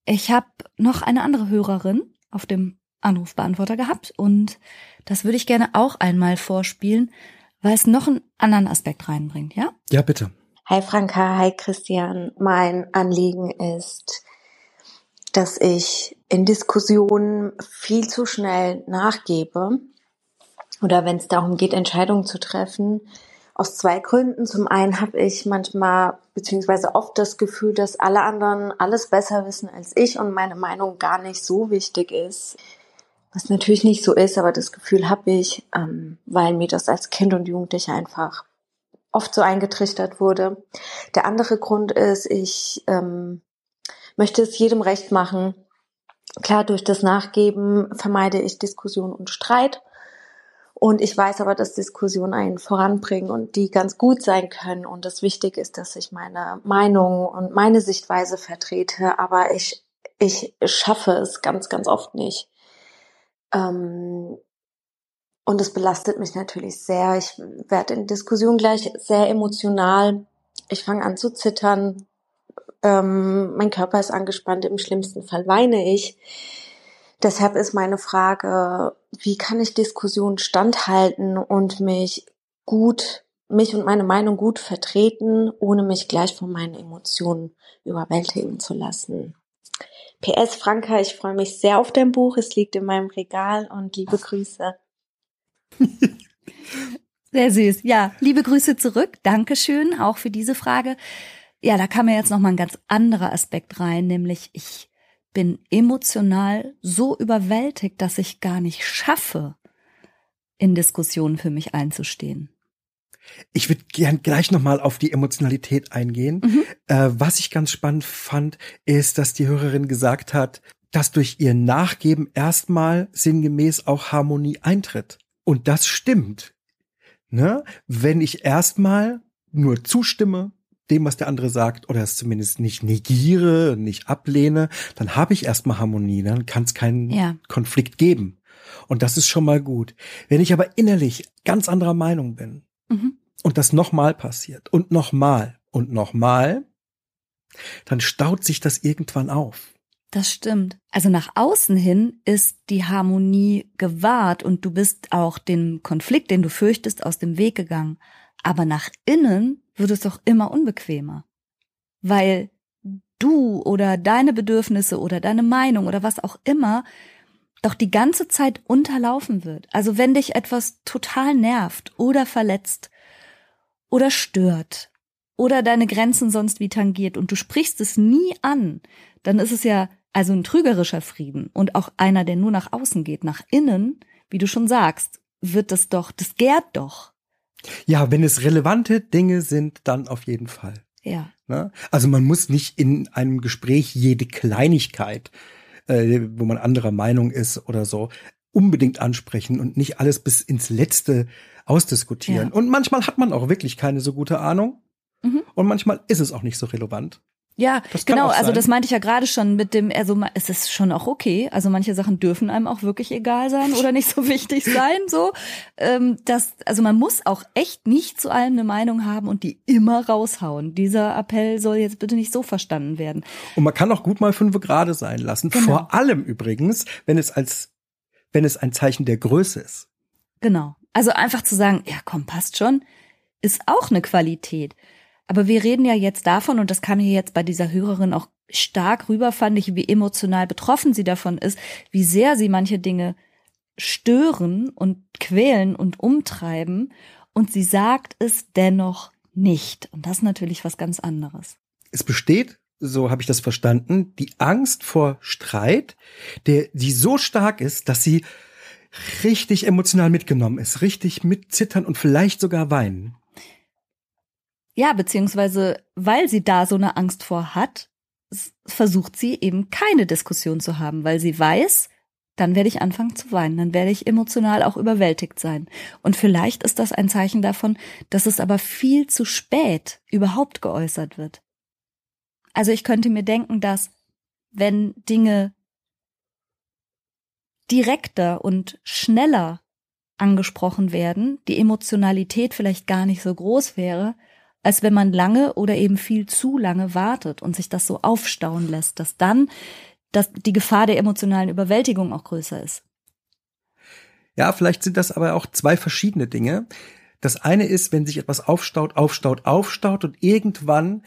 Ich habe noch eine andere Hörerin auf dem Anrufbeantworter gehabt und das würde ich gerne auch einmal vorspielen, weil es noch einen anderen Aspekt reinbringt, ja? ja, bitte. Hi Franka, hi Christian. Mein Anliegen ist, dass ich in Diskussionen viel zu schnell nachgebe oder wenn es darum geht, Entscheidungen zu treffen, aus zwei Gründen. Zum einen habe ich manchmal beziehungsweise oft das Gefühl, dass alle anderen alles besser wissen als ich und meine Meinung gar nicht so wichtig ist. Was natürlich nicht so ist, aber das Gefühl habe ich, ähm, weil mir das als Kind und Jugendliche einfach oft so eingetrichtert wurde. Der andere Grund ist, ich ähm, möchte es jedem recht machen. Klar, durch das Nachgeben vermeide ich Diskussion und Streit. Und ich weiß aber, dass Diskussionen einen voranbringen und die ganz gut sein können. Und das Wichtige ist, dass ich meine Meinung und meine Sichtweise vertrete. Aber ich, ich schaffe es ganz, ganz oft nicht. Ähm, und es belastet mich natürlich sehr. Ich werde in Diskussionen gleich sehr emotional. Ich fange an zu zittern. Ähm, mein Körper ist angespannt. Im schlimmsten Fall weine ich. Deshalb ist meine Frage, wie kann ich Diskussionen standhalten und mich gut, mich und meine Meinung gut vertreten, ohne mich gleich von meinen Emotionen überwältigen zu lassen. PS Franka, ich freue mich sehr auf dein Buch. Es liegt in meinem Regal und liebe Grüße. *laughs* Sehr süß. Ja, liebe Grüße zurück. Dankeschön auch für diese Frage. Ja, da kam mir jetzt noch mal ein ganz anderer Aspekt rein, nämlich ich bin emotional so überwältigt, dass ich gar nicht schaffe, in Diskussionen für mich einzustehen. Ich würde gern gleich nochmal auf die Emotionalität eingehen. Mhm. Äh, was ich ganz spannend fand, ist, dass die Hörerin gesagt hat, dass durch ihr Nachgeben erstmal sinngemäß auch Harmonie eintritt. Und das stimmt. Ne? Wenn ich erstmal nur zustimme, dem, was der andere sagt, oder es zumindest nicht negiere, nicht ablehne, dann habe ich erstmal Harmonie, dann kann es keinen ja. Konflikt geben. Und das ist schon mal gut. Wenn ich aber innerlich ganz anderer Meinung bin mhm. und das nochmal passiert und nochmal und nochmal, dann staut sich das irgendwann auf. Das stimmt. Also nach außen hin ist die Harmonie gewahrt und du bist auch dem Konflikt, den du fürchtest, aus dem Weg gegangen. Aber nach innen wird es doch immer unbequemer. Weil du oder deine Bedürfnisse oder deine Meinung oder was auch immer doch die ganze Zeit unterlaufen wird. Also wenn dich etwas total nervt oder verletzt oder stört oder deine Grenzen sonst wie tangiert und du sprichst es nie an, dann ist es ja also ein trügerischer Frieden und auch einer, der nur nach außen geht, nach innen, wie du schon sagst, wird das doch, das gärt doch. Ja, wenn es relevante Dinge sind, dann auf jeden Fall. Ja. Ne? Also man muss nicht in einem Gespräch jede Kleinigkeit, äh, wo man anderer Meinung ist oder so, unbedingt ansprechen und nicht alles bis ins Letzte ausdiskutieren. Ja. Und manchmal hat man auch wirklich keine so gute Ahnung. Mhm. Und manchmal ist es auch nicht so relevant. Ja, genau, also das meinte ich ja gerade schon mit dem, also es ist schon auch okay. Also manche Sachen dürfen einem auch wirklich egal sein oder nicht so *laughs* wichtig sein. So, ähm, das, also man muss auch echt nicht zu allem eine Meinung haben und die immer raushauen. Dieser Appell soll jetzt bitte nicht so verstanden werden. Und man kann auch gut mal fünf Grade sein lassen. Genau. Vor allem übrigens, wenn es als, wenn es ein Zeichen der Größe ist. Genau. Also einfach zu sagen, ja komm, passt schon, ist auch eine Qualität. Aber wir reden ja jetzt davon, und das kam hier jetzt bei dieser Hörerin auch stark rüber, fand ich, wie emotional betroffen sie davon ist, wie sehr sie manche Dinge stören und quälen und umtreiben. Und sie sagt es dennoch nicht. Und das ist natürlich was ganz anderes. Es besteht, so habe ich das verstanden, die Angst vor Streit, der, die so stark ist, dass sie richtig emotional mitgenommen ist, richtig mit zittern und vielleicht sogar weinen. Ja, beziehungsweise weil sie da so eine Angst vor hat, versucht sie eben keine Diskussion zu haben, weil sie weiß, dann werde ich anfangen zu weinen, dann werde ich emotional auch überwältigt sein. Und vielleicht ist das ein Zeichen davon, dass es aber viel zu spät überhaupt geäußert wird. Also ich könnte mir denken, dass wenn Dinge direkter und schneller angesprochen werden, die Emotionalität vielleicht gar nicht so groß wäre, als wenn man lange oder eben viel zu lange wartet und sich das so aufstauen lässt, dass dann dass die Gefahr der emotionalen Überwältigung auch größer ist. Ja, vielleicht sind das aber auch zwei verschiedene Dinge. Das eine ist, wenn sich etwas aufstaut, aufstaut, aufstaut und irgendwann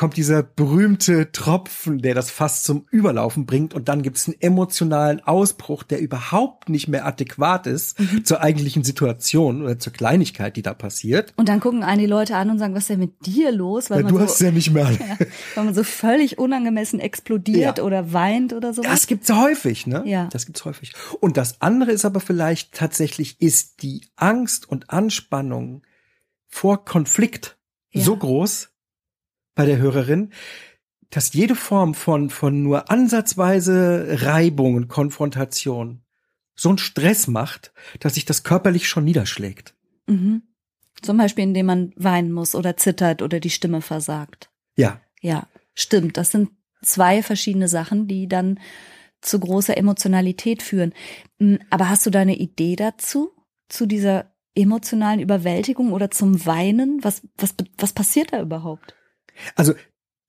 kommt dieser berühmte Tropfen, der das Fass zum Überlaufen bringt und dann gibt's einen emotionalen Ausbruch, der überhaupt nicht mehr adäquat ist Mhm. zur eigentlichen Situation oder zur Kleinigkeit, die da passiert. Und dann gucken einen die Leute an und sagen, was ist denn mit dir los? Weil Ja, man du so, hast es ja nicht mehr. *laughs* ja, weil man so völlig unangemessen explodiert Ja. oder weint oder so. Das gibt's häufig, ne? Ja. Das gibt's häufig. Und das andere ist aber vielleicht tatsächlich ist die Angst und Anspannung vor Konflikt Ja. so groß bei der Hörerin, dass jede Form von, von nur ansatzweise Reibung und Konfrontation so einen Stress macht, dass sich das körperlich schon niederschlägt. Mhm. Zum Beispiel, indem man weinen muss oder zittert oder die Stimme versagt. Ja. Ja, stimmt. Das sind zwei verschiedene Sachen, die dann zu großer Emotionalität führen. Mm, Aber hast du da eine Idee dazu? Zu dieser emotionalen Überwältigung oder zum Weinen? Was, was, was passiert da überhaupt? Also,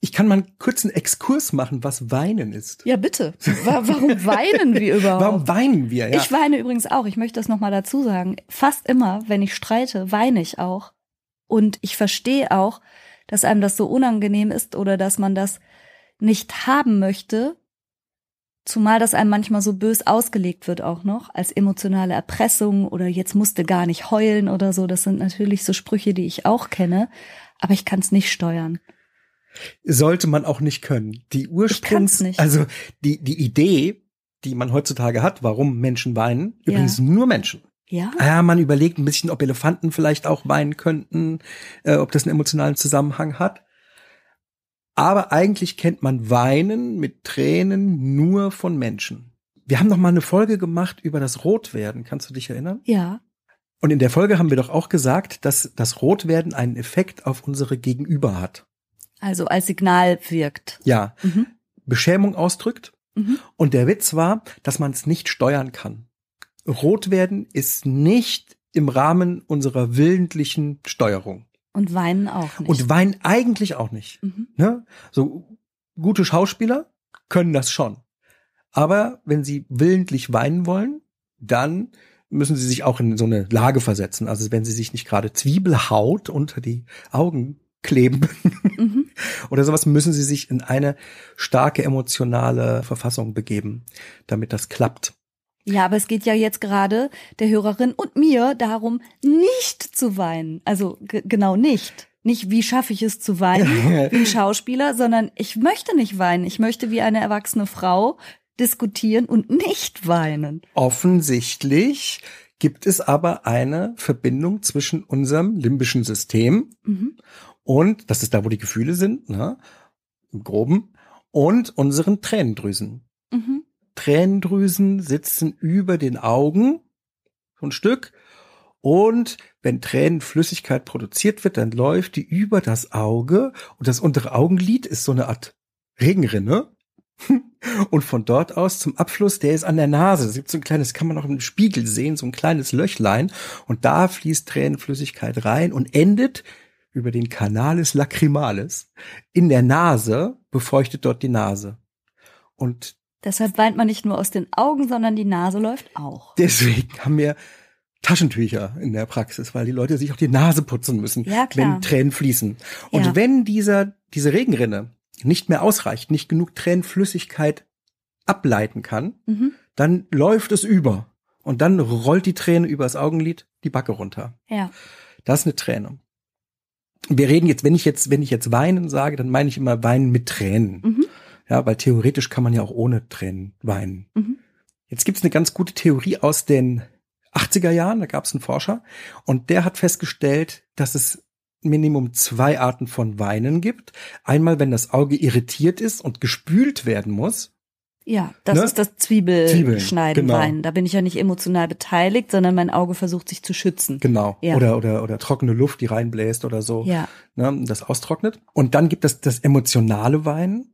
ich kann mal einen kurzen Exkurs machen, was Weinen ist. Ja, bitte. Wa- Warum *laughs* weinen wir überhaupt? Warum weinen wir? Ja. Ich weine übrigens auch. Ich möchte das nochmal dazu sagen. Fast immer, wenn ich streite, weine ich auch. Und ich verstehe auch, dass einem das so unangenehm ist oder dass man das nicht haben möchte. Zumal das einem manchmal so bös ausgelegt wird auch noch, als emotionale Erpressung oder jetzt musste gar nicht heulen oder so. Das sind natürlich so Sprüche, die ich auch kenne. Aber ich kann es nicht steuern. Sollte man auch nicht können. Die Ursprungs, nicht. also die, die Idee, die man heutzutage hat, warum Menschen weinen, Ja. übrigens nur Menschen. Ja? Ja, man überlegt ein bisschen, ob Elefanten vielleicht auch weinen könnten, äh, ob das einen emotionalen Zusammenhang hat. Aber eigentlich kennt man Weinen mit Tränen nur von Menschen. Wir haben noch mal eine Folge gemacht über das Rotwerden. Kannst du dich erinnern? Ja. Und in der Folge haben wir doch auch gesagt, dass das Rotwerden einen Effekt auf unsere Gegenüber hat. Also als Signal wirkt. Ja, Mhm. Beschämung ausdrückt. Mhm. Und der Witz war, dass man es nicht steuern kann. Rot werden ist nicht im Rahmen unserer willentlichen Steuerung. Und weinen auch nicht. Und Wein eigentlich auch nicht. mhm. Ne? So gute Schauspieler können das schon. Aber wenn sie willentlich weinen wollen, dann müssen sie sich auch in so eine Lage versetzen. Also wenn sie sich nicht gerade Zwiebelhaut unter die Augen kleben Mhm. *laughs* oder sowas, müssen sie sich in eine starke emotionale Verfassung begeben, damit das klappt. Ja, aber es geht ja jetzt gerade der Hörerin und mir darum, nicht zu weinen. Also genau nicht. Nicht, wie schaffe ich es zu weinen, *laughs* wie ein Schauspieler, sondern ich möchte nicht weinen. Ich möchte wie eine erwachsene Frau diskutieren und nicht weinen. Offensichtlich gibt es aber eine Verbindung zwischen unserem limbischen System Mhm. Und, das ist da, wo die Gefühle sind, ne, im Groben, und unseren Tränendrüsen. Mhm. Tränendrüsen sitzen über den Augen, so ein Stück, und wenn Tränenflüssigkeit produziert wird, dann läuft die über das Auge und das untere Augenlid ist so eine Art Regenrinne. *laughs* Und von dort aus zum Abfluss, der ist an der Nase. Es gibt so ein kleines, kann man auch im Spiegel sehen, so ein kleines Löchlein. Und da fließt Tränenflüssigkeit rein und endet über den Canalis lacrimalis in der Nase, befeuchtet dort die Nase. Und Deshalb weint man nicht nur aus den Augen, sondern die Nase läuft auch. deswegen haben wir Taschentücher in der Praxis, weil die Leute sich auch die Nase putzen müssen, Ja, wenn Tränen fließen. Und Ja. wenn dieser, diese Regenrinne nicht mehr ausreicht, nicht genug Tränenflüssigkeit ableiten kann, Mhm. dann läuft es über. Und dann rollt die Träne übers Augenlid die Backe runter. Ja. Das ist eine Träne. Wir reden jetzt, wenn ich jetzt, wenn ich jetzt weinen sage, dann meine ich immer weinen mit Tränen. Mhm. Ja, weil theoretisch kann man ja auch ohne Tränen weinen. Mhm. Jetzt gibt's eine ganz gute Theorie aus den 80er Jahren, da gab's einen Forscher und der hat festgestellt, dass es Minimum zwei Arten von Weinen gibt. Einmal, wenn das Auge irritiert ist und gespült werden muss. Ja, das Ne? ist das Zwiebelschneiden, genau. Weinen. Da bin ich ja nicht emotional beteiligt, sondern mein Auge versucht sich zu schützen. Genau. Ja. Oder, oder, oder trockene Luft, die reinbläst oder so. Ja. ne, das austrocknet. Und dann gibt es das emotionale Weinen.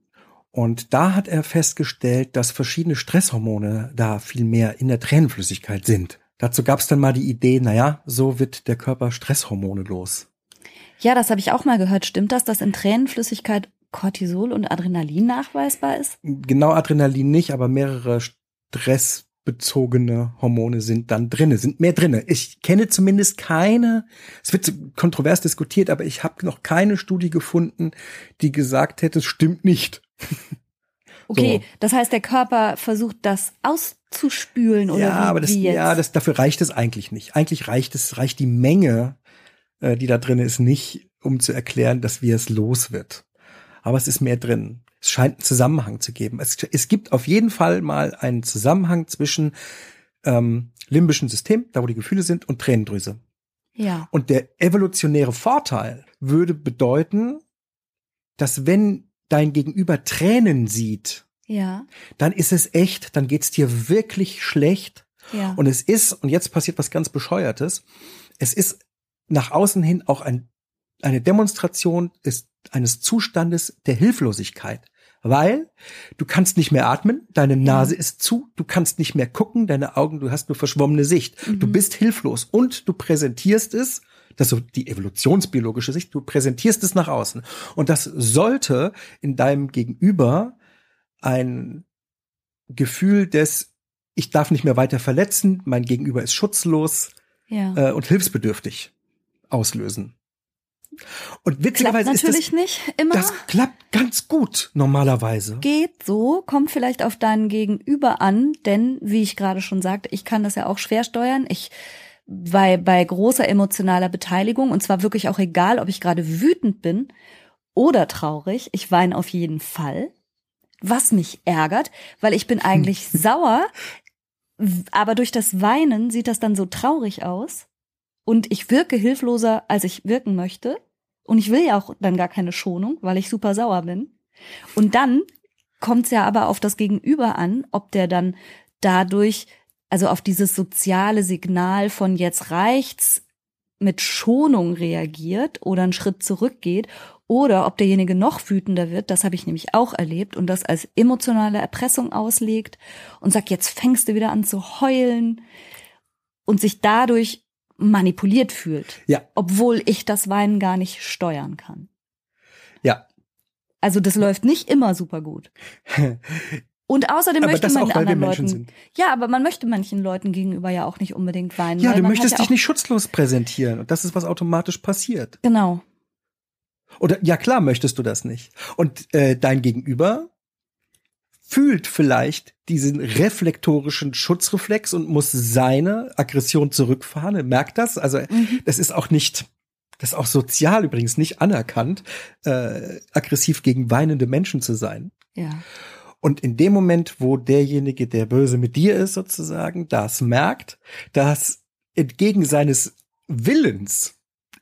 Und da hat er festgestellt, dass verschiedene Stresshormone da viel mehr in der Tränenflüssigkeit sind. Dazu gab es dann mal die Idee, naja, so wird der Körper Stresshormone los. Ja, das habe ich auch mal gehört. Stimmt das, dass in Tränenflüssigkeit Cortisol und Adrenalin nachweisbar ist? Genau Adrenalin nicht, aber mehrere bezogene Hormone sind dann drinne, sind mehr drinne. Ich kenne zumindest keine, es wird kontrovers diskutiert, aber ich habe noch keine Studie gefunden, die gesagt hätte, es stimmt nicht. *laughs* Okay, so. das heißt, der Körper versucht das auszuspülen oder ja, wie, aber das, wie jetzt? ja, das dafür reicht es eigentlich nicht. Eigentlich reicht es, reicht die Menge, äh, die da drin ist, nicht, um zu erklären, dass wir es los wird. Aber es ist mehr drin. Es scheint einen Zusammenhang zu geben. Es, es gibt auf jeden Fall mal einen Zusammenhang zwischen ähm, limbischen System, da wo die Gefühle sind, und Tränendrüse. Ja. Und der evolutionäre Vorteil würde bedeuten, dass wenn dein Gegenüber Tränen sieht, ja. dann ist es echt, dann geht's dir wirklich schlecht. Ja. Und es ist, und jetzt passiert was ganz Bescheuertes, es ist nach außen hin auch ein, eine Demonstration des, eines Zustandes der Hilflosigkeit. Weil du kannst nicht mehr atmen, deine Nase ja. ist zu, du kannst nicht mehr gucken, deine Augen, du hast nur verschwommene Sicht. Mhm. Du bist hilflos und du präsentierst es das ist so die evolutionsbiologische Sicht. Du präsentierst es nach außen. Und das sollte in deinem Gegenüber ein Gefühl des, ich darf nicht mehr weiter verletzen, mein Gegenüber ist schutzlos ja. äh, und hilfsbedürftig auslösen. Und witzigerweise klappt natürlich ist das, nicht immer. Das klappt ganz gut normalerweise. Geht so, kommt vielleicht auf deinen Gegenüber an, denn wie ich gerade schon sagte, ich kann das ja auch schwer steuern. Ich bei, bei großer emotionaler Beteiligung, und zwar wirklich auch egal, ob ich gerade wütend bin oder traurig, ich weine auf jeden Fall, was mich ärgert, weil ich bin eigentlich *laughs* sauer, aber durch das Weinen sieht das dann so traurig aus und ich wirke hilfloser, als ich wirken möchte. Und ich will ja auch dann gar keine Schonung, weil ich super sauer bin. Und dann kommt es ja aber auf das Gegenüber an, ob der dann dadurch also auf dieses soziale Signal von jetzt reicht's mit Schonung reagiert oder einen Schritt zurückgeht oder ob derjenige noch wütender wird, das habe ich nämlich auch erlebt und das als emotionale Erpressung auslegt und sagt, jetzt fängst du wieder an zu heulen und sich dadurch manipuliert fühlt. Ja. Obwohl ich das Weinen gar nicht steuern kann. Ja. Also das läuft nicht immer super gut. *laughs* Und außerdem aber möchte man auch, anderen Leuten. Sind. Ja, aber man möchte manchen Leuten gegenüber ja auch nicht unbedingt weinen. Ja, du möchtest ja dich nicht schutzlos präsentieren. Und das ist, was automatisch passiert. Genau. Oder ja klar möchtest du das nicht. Und äh, dein Gegenüber fühlt vielleicht diesen reflektorischen Schutzreflex und muss seine Aggression zurückfahren. Er merkt das. Also mhm. das ist auch nicht, das ist auch sozial übrigens nicht anerkannt, äh, aggressiv gegen weinende Menschen zu sein. Ja. Und in dem Moment, wo derjenige, der böse mit dir ist, sozusagen, das merkt, dass entgegen seines Willens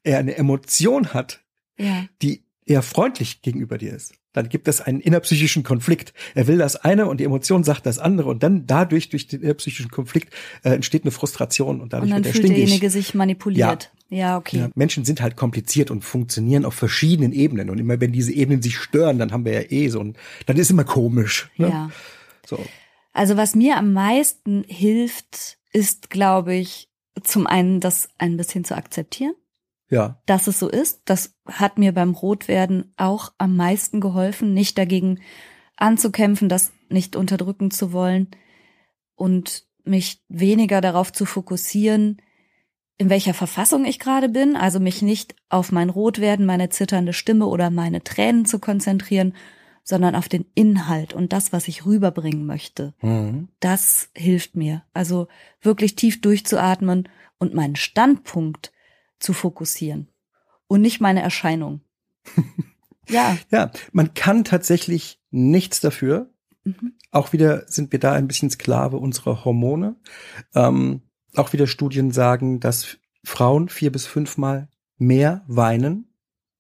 er eine Emotion hat, ja. die eher freundlich gegenüber dir ist, dann gibt es einen innerpsychischen Konflikt. Er will das eine und die Emotion sagt das andere und dann dadurch durch den innerpsychischen Konflikt äh, entsteht eine Frustration und dadurch und dann wird er fühlt stinkig. derjenige sich manipuliert. Ja, ja okay. Ja, Menschen sind halt kompliziert und funktionieren auf verschiedenen Ebenen und immer wenn diese Ebenen sich stören, dann haben wir ja eh so ein, dann ist immer komisch. Ne? Ja. So. Also was mir am meisten hilft, ist, glaube ich, zum einen das ein bisschen zu akzeptieren ja. dass es so ist. Das hat mir beim Rotwerden auch am meisten geholfen, nicht dagegen anzukämpfen, das nicht unterdrücken zu wollen und mich weniger darauf zu fokussieren, in welcher Verfassung ich gerade bin, also mich nicht auf mein Rotwerden, meine zitternde Stimme oder meine Tränen zu konzentrieren, sondern auf den Inhalt und das, was ich rüberbringen möchte. Mhm. Das hilft mir. Also wirklich tief durchzuatmen und meinen Standpunkt zu fokussieren und nicht meine Erscheinung. *laughs* ja. Ja, man kann tatsächlich nichts dafür. Mhm. Auch wieder sind wir da ein bisschen Sklave unserer Hormone. Ähm, auch wieder Studien sagen, dass Frauen vier bis fünfmal mehr weinen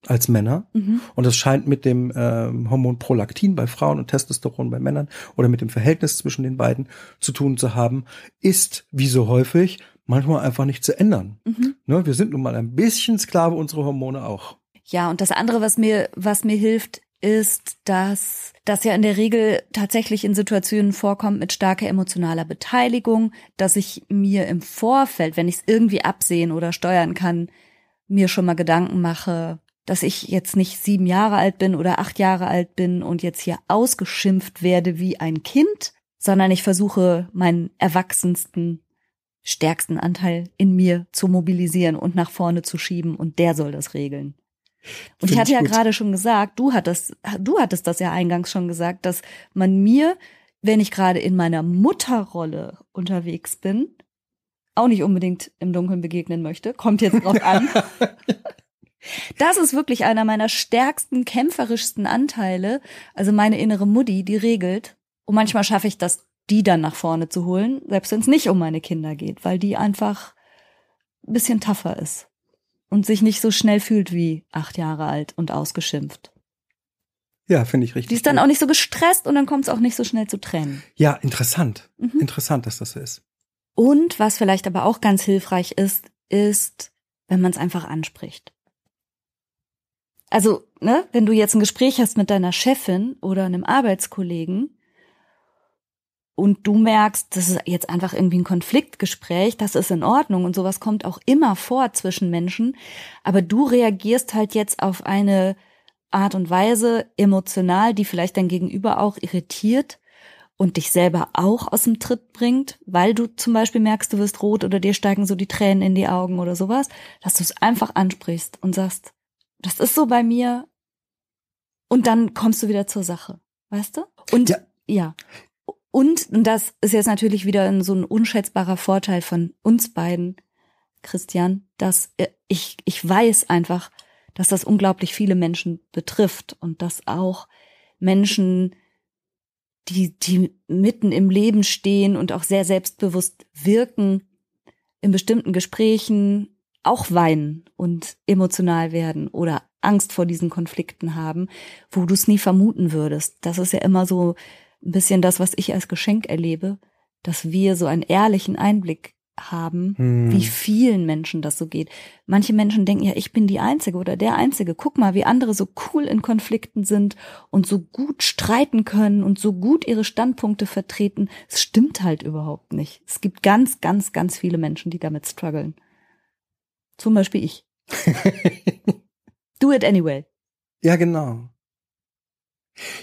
als Männer. Mhm. Und das scheint mit dem ähm, Hormon Prolaktin bei Frauen und Testosteron bei Männern oder mit dem Verhältnis zwischen den beiden zu tun zu haben, ist, wie so häufig, manchmal einfach nicht zu ändern. Mhm. Ne, wir sind nun mal ein bisschen Sklave unserer Hormone auch. Ja, und das andere, was mir, was mir hilft, ist, dass das ja in der Regel tatsächlich in Situationen vorkommt mit starker emotionaler Beteiligung, dass ich mir im Vorfeld, wenn ich es irgendwie absehen oder steuern kann, mir schon mal Gedanken mache, dass ich jetzt nicht sieben Jahre alt bin oder acht Jahre alt bin und jetzt hier ausgeschimpft werde wie ein Kind, sondern ich versuche meinen erwachsensten, stärksten Anteil in mir zu mobilisieren und nach vorne zu schieben und der soll das regeln. Und Find ich hatte ich ja gerade schon gesagt, du hattest, du hattest das ja eingangs schon gesagt, dass man mir, wenn ich gerade in meiner Mutterrolle unterwegs bin, auch nicht unbedingt im Dunkeln begegnen möchte, kommt jetzt drauf an. *laughs* Das ist wirklich einer meiner stärksten, kämpferischsten Anteile. Also meine innere Mutti, die regelt. Und manchmal schaffe ich das, die dann nach vorne zu holen, selbst wenn es nicht um meine Kinder geht, weil die einfach ein bisschen tougher ist und sich nicht so schnell fühlt wie acht Jahre alt und ausgeschimpft. Ja, finde ich richtig. Die ist dann gut. auch nicht so gestresst und dann kommt es auch nicht so schnell zu Tränen. Ja, interessant. Mhm. Interessant, dass das so ist. Und was vielleicht aber auch ganz hilfreich ist, ist, wenn man es einfach anspricht. Also, ne, wenn du jetzt ein Gespräch hast mit deiner Chefin oder einem Arbeitskollegen und du merkst, das ist jetzt einfach irgendwie ein Konfliktgespräch, das ist in Ordnung und sowas kommt auch immer vor zwischen Menschen, aber du reagierst halt jetzt auf eine Art und Weise emotional, die vielleicht dein Gegenüber auch irritiert und dich selber auch aus dem Tritt bringt, weil du zum Beispiel merkst, du wirst rot oder dir steigen so die Tränen in die Augen oder sowas, dass du es einfach ansprichst und sagst, das ist so bei mir und dann kommst du wieder zur Sache, weißt du? Und Ja. ja. Und, und das ist jetzt natürlich wieder so ein unschätzbarer Vorteil von uns beiden, Christian, dass äh, ich, ich weiß einfach, dass das unglaublich viele Menschen betrifft und dass auch Menschen, die, die mitten im Leben stehen und auch sehr selbstbewusst wirken, in bestimmten Gesprächen auch weinen und emotional werden oder Angst vor diesen Konflikten haben, wo du es nie vermuten würdest. Das ist ja immer so ein bisschen das, was ich als Geschenk erlebe, dass wir so einen ehrlichen Einblick haben, Hm. wie vielen Menschen das so geht. Manche Menschen denken ja, ich bin die Einzige oder der Einzige. Guck mal, wie andere so cool in Konflikten sind und so gut streiten können und so gut ihre Standpunkte vertreten. Es stimmt halt überhaupt nicht. Es gibt ganz, ganz, ganz viele Menschen, die damit strugglen. Zum Beispiel ich. *laughs* Do it anyway. Ja, genau.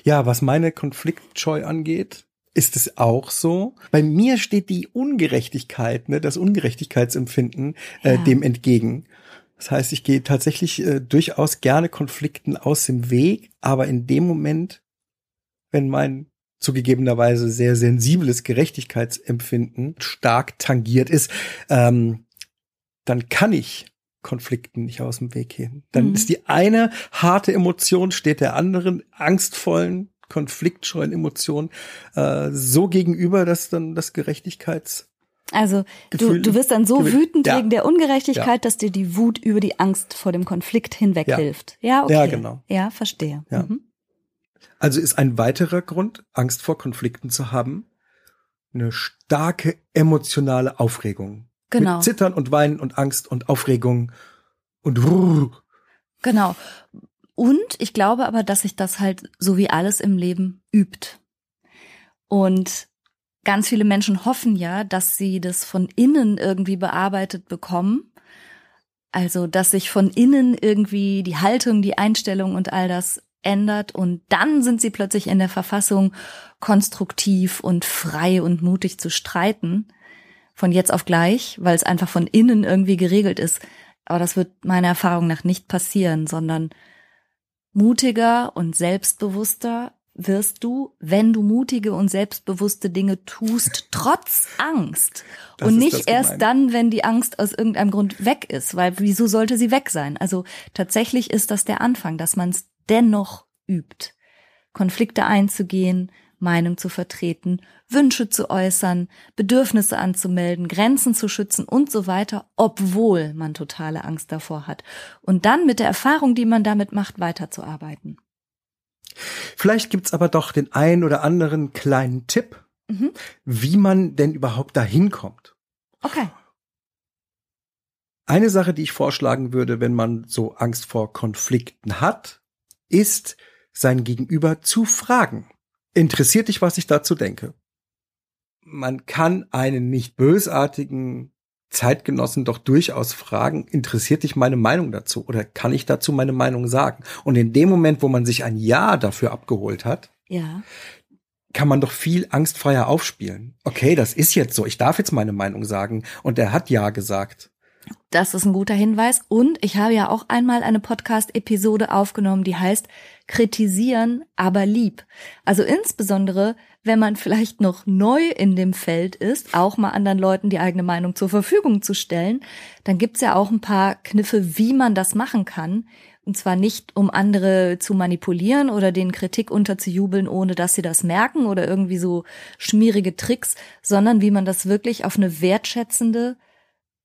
Ja, was meine Konfliktscheu angeht, ist es auch so. Bei mir steht die Ungerechtigkeit, ne, das Ungerechtigkeitsempfinden äh, Ja. dem entgegen. Das heißt, ich gehe tatsächlich äh, durchaus gerne Konflikten aus dem Weg, aber in dem Moment, wenn mein zugegebenerweise sehr sensibles Gerechtigkeitsempfinden stark tangiert ist, ähm, dann kann ich Konflikten nicht aus dem Weg gehen. Dann Mhm. ist die eine harte Emotion, steht der anderen angstvollen, konfliktscheuen Emotion äh, so gegenüber, dass dann das Gerechtigkeits Also du, Gefühl- du wirst dann so Gefühl- wütend Ja. wegen der Ungerechtigkeit, Ja. dass dir die Wut über die Angst vor dem Konflikt hinweg Ja. hilft. Ja, okay. Ja, genau. Ja, verstehe. Ja. Mhm. Also ist ein weiterer Grund, Angst vor Konflikten zu haben, eine starke emotionale Aufregung. Genau. Mit Zittern und Weinen und Angst und Aufregung und Rrrr. Genau. Und ich glaube aber, dass sich das halt so wie alles im Leben übt. Und ganz viele Menschen hoffen ja, dass sie das von innen irgendwie bearbeitet bekommen. Also, dass sich von innen irgendwie die Haltung, die Einstellung und all das ändert und dann sind sie plötzlich in der Verfassung, konstruktiv und frei und mutig zu streiten. Von jetzt auf gleich, weil es einfach von innen irgendwie geregelt ist. Aber das wird meiner Erfahrung nach nicht passieren, sondern mutiger und selbstbewusster wirst du, wenn du mutige und selbstbewusste Dinge tust, *laughs* trotz Angst. Das und nicht erst dann, wenn die Angst aus irgendeinem Grund weg ist, weil wieso sollte sie weg sein? Also tatsächlich ist das der Anfang, dass man es dennoch übt, Konflikte einzugehen, Meinung zu vertreten, Wünsche zu äußern, Bedürfnisse anzumelden, Grenzen zu schützen und so weiter, obwohl man totale Angst davor hat. Und dann mit der Erfahrung, die man damit macht, weiterzuarbeiten. Vielleicht gibt's aber doch den einen oder anderen kleinen Tipp, Mhm. wie man denn überhaupt dahin kommt. Okay. Eine Sache, die ich vorschlagen würde, wenn man so Angst vor Konflikten hat, ist, sein Gegenüber zu fragen. Interessiert dich, was ich dazu denke? Man kann einen nicht bösartigen Zeitgenossen doch durchaus fragen, interessiert dich meine Meinung dazu oder kann ich dazu meine Meinung sagen? Und in dem Moment, wo man sich ein Ja dafür abgeholt hat, Ja. kann man doch viel angstfreier aufspielen. Okay, das ist jetzt so. Ich darf jetzt meine Meinung sagen. Und er hat ja gesagt. Das ist ein guter Hinweis. Und ich habe ja auch einmal eine Podcast-Episode aufgenommen, die heißt Kritisieren, aber lieb. Also insbesondere, wenn man vielleicht noch neu in dem Feld ist, auch mal anderen Leuten die eigene Meinung zur Verfügung zu stellen, dann gibt's ja auch ein paar Kniffe, wie man das machen kann. Und zwar nicht, um andere zu manipulieren oder den Kritik unterzujubeln, ohne dass sie das merken oder irgendwie so schmierige Tricks, sondern wie man das wirklich auf eine wertschätzende,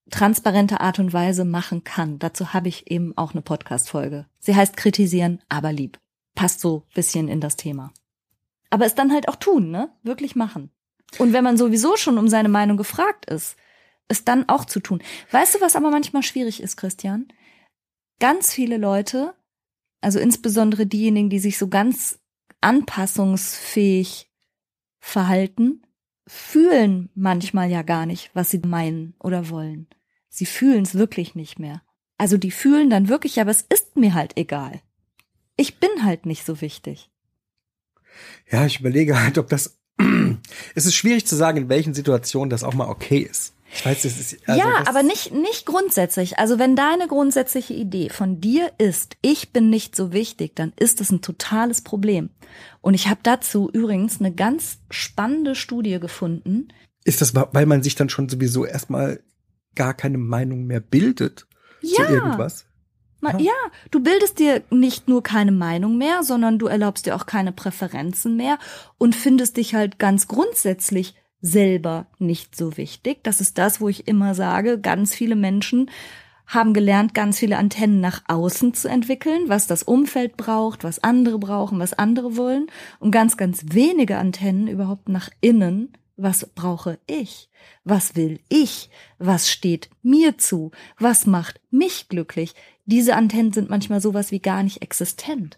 transparente Art und Weise machen kann. Dazu habe ich eben auch eine Podcast-Folge. Sie heißt Kritisieren, aber lieb. Passt so bisschen in das Thema. Aber es dann halt auch tun, ne? Wirklich machen. Und wenn man sowieso schon um seine Meinung gefragt ist, es dann auch zu tun. Weißt du, was aber manchmal schwierig ist, Christian? Ganz viele Leute, also insbesondere diejenigen, die sich so ganz anpassungsfähig verhalten, fühlen manchmal ja gar nicht, was sie meinen oder wollen. Sie fühlen es wirklich nicht mehr. Also die fühlen dann wirklich, aber es ist mir halt egal. Ich bin halt nicht so wichtig. Ja, ich überlege halt, ob das. *clears throat* es ist schwierig zu sagen, in welchen Situationen das auch mal okay ist. Ich weiß, das ist. Also ja, das aber nicht, nicht grundsätzlich. Also wenn deine grundsätzliche Idee von dir ist, ich bin nicht so wichtig, dann ist das ein totales Problem. Und ich habe dazu übrigens eine ganz spannende Studie gefunden. Ist das, weil man sich dann schon sowieso erstmal gar keine Meinung mehr bildet ja. zu irgendwas? Ja. ja, du bildest dir nicht nur keine Meinung mehr, sondern du erlaubst dir auch keine Präferenzen mehr und findest dich halt ganz grundsätzlich selber nicht so wichtig. Das ist das, wo ich immer sage, ganz viele Menschen haben gelernt, ganz viele Antennen nach außen zu entwickeln, was das Umfeld braucht, was andere brauchen, was andere wollen, und ganz, ganz wenige Antennen überhaupt nach innen, was brauche ich? Was will ich? Was steht mir zu? Was macht mich glücklich? Diese Antennen sind manchmal sowas wie gar nicht existent.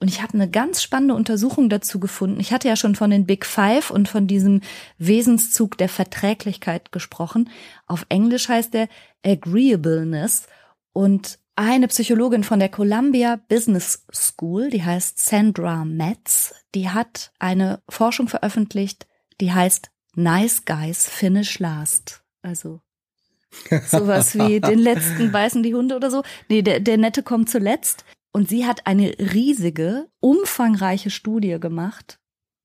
Und ich habe eine ganz spannende Untersuchung dazu gefunden. Ich hatte ja schon von den Big Five und von diesem Wesenszug der Verträglichkeit gesprochen. Auf Englisch heißt der Agreeableness. Und eine Psychologin von der Columbia Business School, die heißt Sandra Metz, die hat eine Forschung veröffentlicht, die heißt Nice Guys Finish Last. Also *laughs* sowas wie den letzten beißen die Hunde oder so. Nee, der, der Nette kommt zuletzt. Und sie hat eine riesige, umfangreiche Studie gemacht,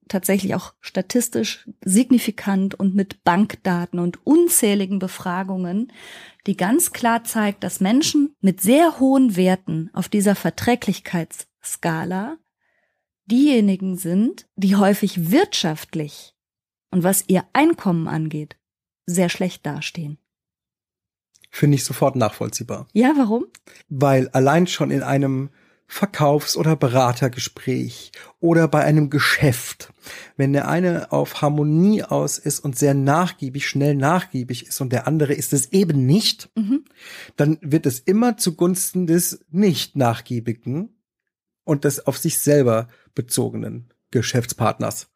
tatsächlich auch statistisch signifikant und mit Bankdaten und unzähligen Befragungen, die ganz klar zeigt, dass Menschen mit sehr hohen Werten auf dieser Verträglichkeitsskala diejenigen sind, die häufig wirtschaftlich und was ihr Einkommen angeht, sehr schlecht dastehen. Finde ich sofort nachvollziehbar. Ja, warum? Weil allein schon in einem Verkaufs- oder Beratergespräch oder bei einem Geschäft, wenn der eine auf Harmonie aus ist und sehr nachgiebig, schnell nachgiebig ist und der andere ist es eben nicht, mhm. dann wird es immer zugunsten des nicht nachgiebigen und des auf sich selber bezogenen Geschäftspartners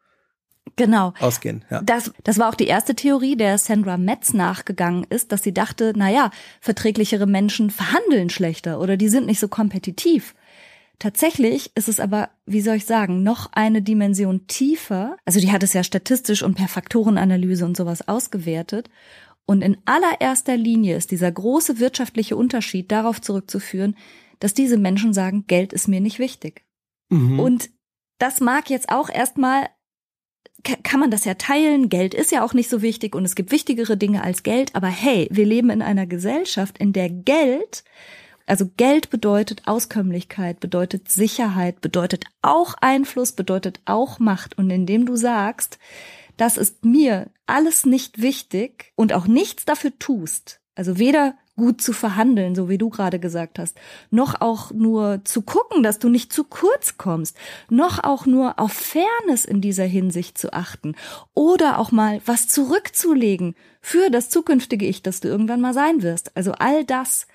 genau. ausgehen. Ja. Das, das war auch die erste Theorie, der Sandra Metz nachgegangen ist, dass sie dachte, na ja, verträglichere Menschen verhandeln schlechter oder die sind nicht so kompetitiv. Tatsächlich ist es aber, wie soll ich sagen, noch eine Dimension tiefer. Also die hat es ja statistisch und per Faktorenanalyse und sowas ausgewertet. Und in allererster Linie ist dieser große wirtschaftliche Unterschied darauf zurückzuführen, dass diese Menschen sagen, Geld ist mir nicht wichtig. Mhm. Und das mag jetzt auch erstmal kann man das ja teilen. Geld ist ja auch nicht so wichtig und es gibt wichtigere Dinge als Geld. Aber hey, wir leben in einer Gesellschaft, in der Geld, also Geld bedeutet Auskömmlichkeit, bedeutet Sicherheit, bedeutet auch Einfluss, bedeutet auch Macht. Und indem du sagst, das ist mir alles nicht wichtig und auch nichts dafür tust, also weder gut zu verhandeln, so wie du gerade gesagt hast, noch auch nur zu gucken, dass du nicht zu kurz kommst, noch auch nur auf Fairness in dieser Hinsicht zu achten oder auch mal was zurückzulegen für das zukünftige Ich, das du irgendwann mal sein wirst. Also all das,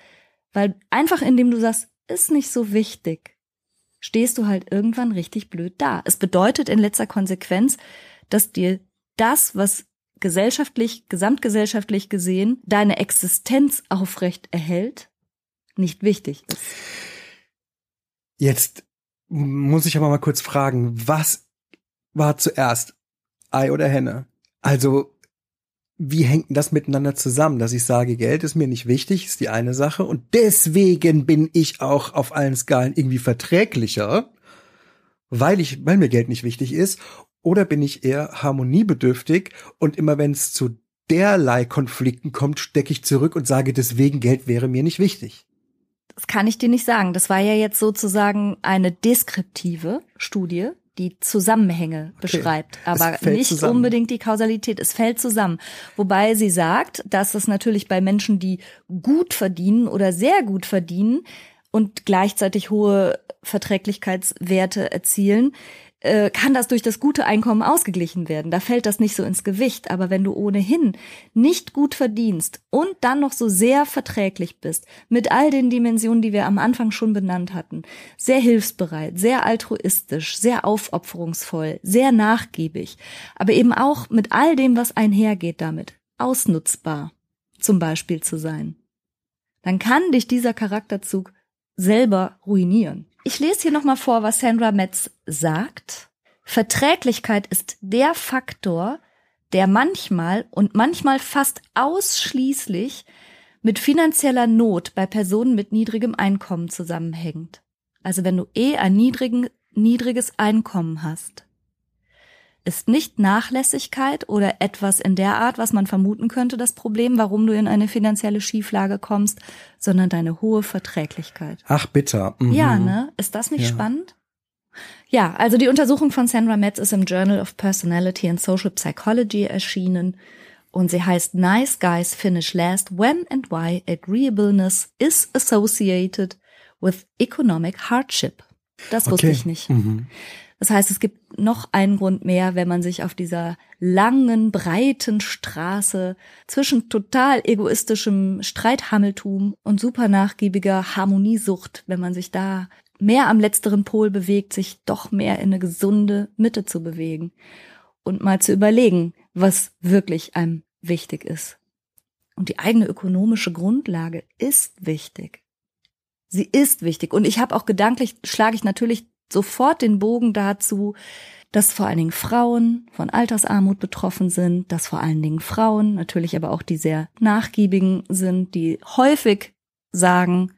weil einfach indem du sagst, ist nicht so wichtig, stehst du halt irgendwann richtig blöd da. Es bedeutet in letzter Konsequenz, dass dir das, was gesellschaftlich, gesamtgesellschaftlich gesehen deine Existenz aufrecht erhält, nicht wichtig ist. Jetzt muss ich aber mal kurz fragen, was war zuerst? Ei oder Henne. Also wie hängt das miteinander zusammen, dass ich sage, Geld ist mir nicht wichtig, ist die eine Sache und deswegen bin ich auch auf allen Skalen irgendwie verträglicher, weil ich, weil mir Geld nicht wichtig ist, oder bin ich eher harmoniebedürftig und immer wenn es zu derlei Konflikten kommt, stecke ich zurück und sage, deswegen Geld wäre mir nicht wichtig. Das kann ich dir nicht sagen. Das war ja jetzt sozusagen eine deskriptive Studie die Zusammenhänge okay. beschreibt, aber nicht zusammen. unbedingt die Kausalität. Es fällt zusammen. Wobei sie sagt, dass es natürlich bei Menschen, die gut verdienen oder sehr gut verdienen und gleichzeitig hohe Verträglichkeitswerte erzielen, äh, kann das durch das gute Einkommen ausgeglichen werden. Da fällt das nicht so ins Gewicht. Aber wenn du ohnehin nicht gut verdienst und dann noch so sehr verträglich bist, mit all den Dimensionen, die wir am Anfang schon benannt hatten, sehr hilfsbereit, sehr altruistisch, sehr aufopferungsvoll, sehr nachgiebig, aber eben auch mit all dem, was einhergeht damit, ausnutzbar zum Beispiel zu sein, dann kann dich dieser Charakterzug selber ruinieren. Ich lese hier nochmal vor, was Sandra Metz sagt. Verträglichkeit ist der Faktor, der manchmal und manchmal fast ausschließlich mit finanzieller Not bei Personen mit niedrigem Einkommen zusammenhängt. Also wenn du eh ein niedrigen, niedriges Einkommen hast, ist nicht Nachlässigkeit oder etwas in der Art, was man vermuten könnte, das Problem, warum du in eine finanzielle Schieflage kommst, sondern deine hohe Verträglichkeit. Ach, bitter. Mhm. Ja, ne? Ist das nicht ja. spannend? Ja, also die Untersuchung von Sandra Metz ist im Journal of Personality and Social Psychology erschienen und sie heißt Nice Guys Finish Last When and Why Agreeableness is Associated with Economic Hardship. Das okay. wusste ich nicht. Mhm. Das heißt, es gibt noch einen Grund mehr, wenn man sich auf dieser langen, breiten Straße zwischen total egoistischem Streithammeltum und super nachgiebiger Harmoniesucht, wenn man sich da mehr am letzteren Pol bewegt, sich doch mehr in eine gesunde Mitte zu bewegen und mal zu überlegen, was wirklich einem wichtig ist. Und die eigene ökonomische Grundlage ist wichtig. Sie ist wichtig. Und ich habe auch gedanklich, schlage ich natürlich sofort den Bogen dazu, dass vor allen Dingen Frauen von Altersarmut betroffen sind, dass vor allen Dingen Frauen, natürlich aber auch die sehr nachgiebigen sind, die häufig sagen,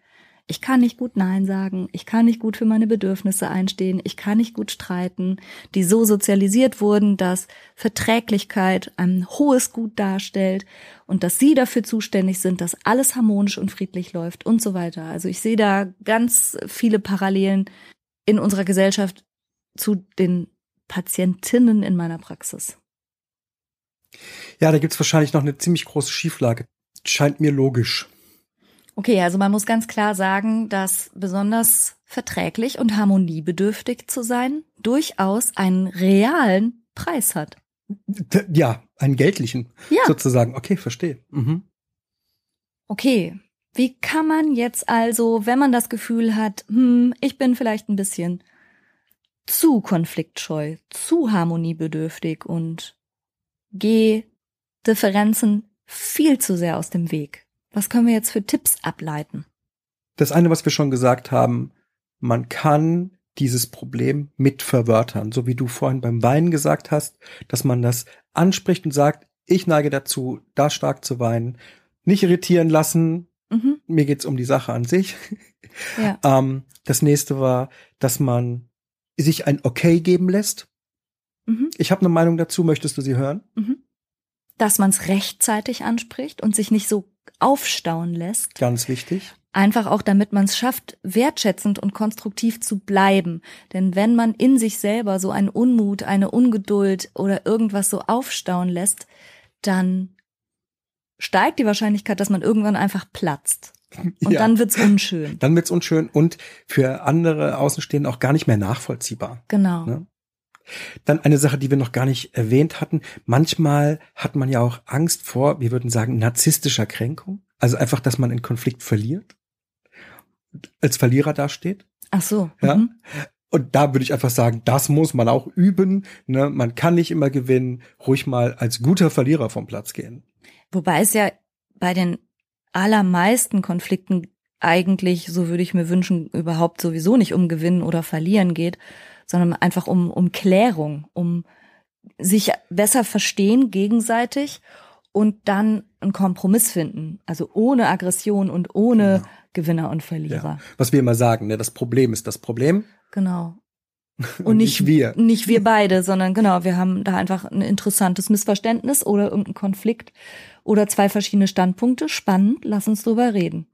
ich kann nicht gut Nein sagen, ich kann nicht gut für meine Bedürfnisse einstehen, ich kann nicht gut streiten, die so sozialisiert wurden, dass Verträglichkeit ein hohes Gut darstellt und dass sie dafür zuständig sind, dass alles harmonisch und friedlich läuft und so weiter. Also ich sehe da ganz viele Parallelen in unserer Gesellschaft zu den Patientinnen in meiner Praxis. Ja, da gibt's wahrscheinlich noch eine ziemlich große Schieflage. Scheint mir logisch. Okay, also man muss ganz klar sagen, dass besonders verträglich und harmoniebedürftig zu sein durchaus einen realen Preis hat. Ja, einen geldlichen ja. sozusagen. Okay, verstehe. Mhm. Okay, wie kann man jetzt also, wenn man das Gefühl hat, hm, ich bin vielleicht ein bisschen zu konfliktscheu, zu harmoniebedürftig und gehe Differenzen viel zu sehr aus dem Weg. Was können wir jetzt für Tipps ableiten? Das eine, was wir schon gesagt haben, man kann dieses Problem mit verwörtern, so wie du vorhin beim Weinen gesagt hast, dass man das anspricht und sagt, ich neige dazu, da stark zu weinen, nicht irritieren lassen. Mir geht's um die Sache an sich. Ja. *laughs* ähm, das nächste war, dass man sich ein Okay geben lässt. Mhm. Ich habe eine Meinung dazu, möchtest du sie hören? Mhm. Dass man es rechtzeitig anspricht und sich nicht so aufstauen lässt. Ganz wichtig. Einfach auch, damit man es schafft, wertschätzend und konstruktiv zu bleiben. Denn wenn man in sich selber so einen Unmut, eine Ungeduld oder irgendwas so aufstauen lässt, dann steigt die Wahrscheinlichkeit, dass man irgendwann einfach platzt. *laughs* Und ja. dann wird's unschön. Dann wird's unschön und für andere Außenstehende auch gar nicht mehr nachvollziehbar. Genau. Ne? Dann eine Sache, die wir noch gar nicht erwähnt hatten. Manchmal hat man ja auch Angst vor, wir würden sagen, narzisstischer Kränkung. Also einfach, dass man einen Konflikt verliert. Als Verlierer dasteht. Ach so. Ja. Mhm. Und da würde ich einfach sagen, das muss man auch üben. Ne? Man kann nicht immer gewinnen. Ruhig mal als guter Verlierer vom Platz gehen. Wobei es ja bei den allermeisten Konflikten eigentlich, so würde ich mir wünschen, überhaupt sowieso nicht um Gewinnen oder Verlieren geht, sondern einfach um, um Klärung, um sich besser verstehen gegenseitig und dann einen Kompromiss finden. Also ohne Aggression und ohne genau. Gewinner und Verlierer. Ja. Was wir immer sagen, ne, das Problem ist das Problem. Genau. *laughs* Und, und nicht, nicht, wir. Nicht wir beide, sondern genau, wir haben da einfach ein interessantes Missverständnis oder irgendeinen Konflikt oder zwei verschiedene Standpunkte. Spannend, lass uns drüber reden.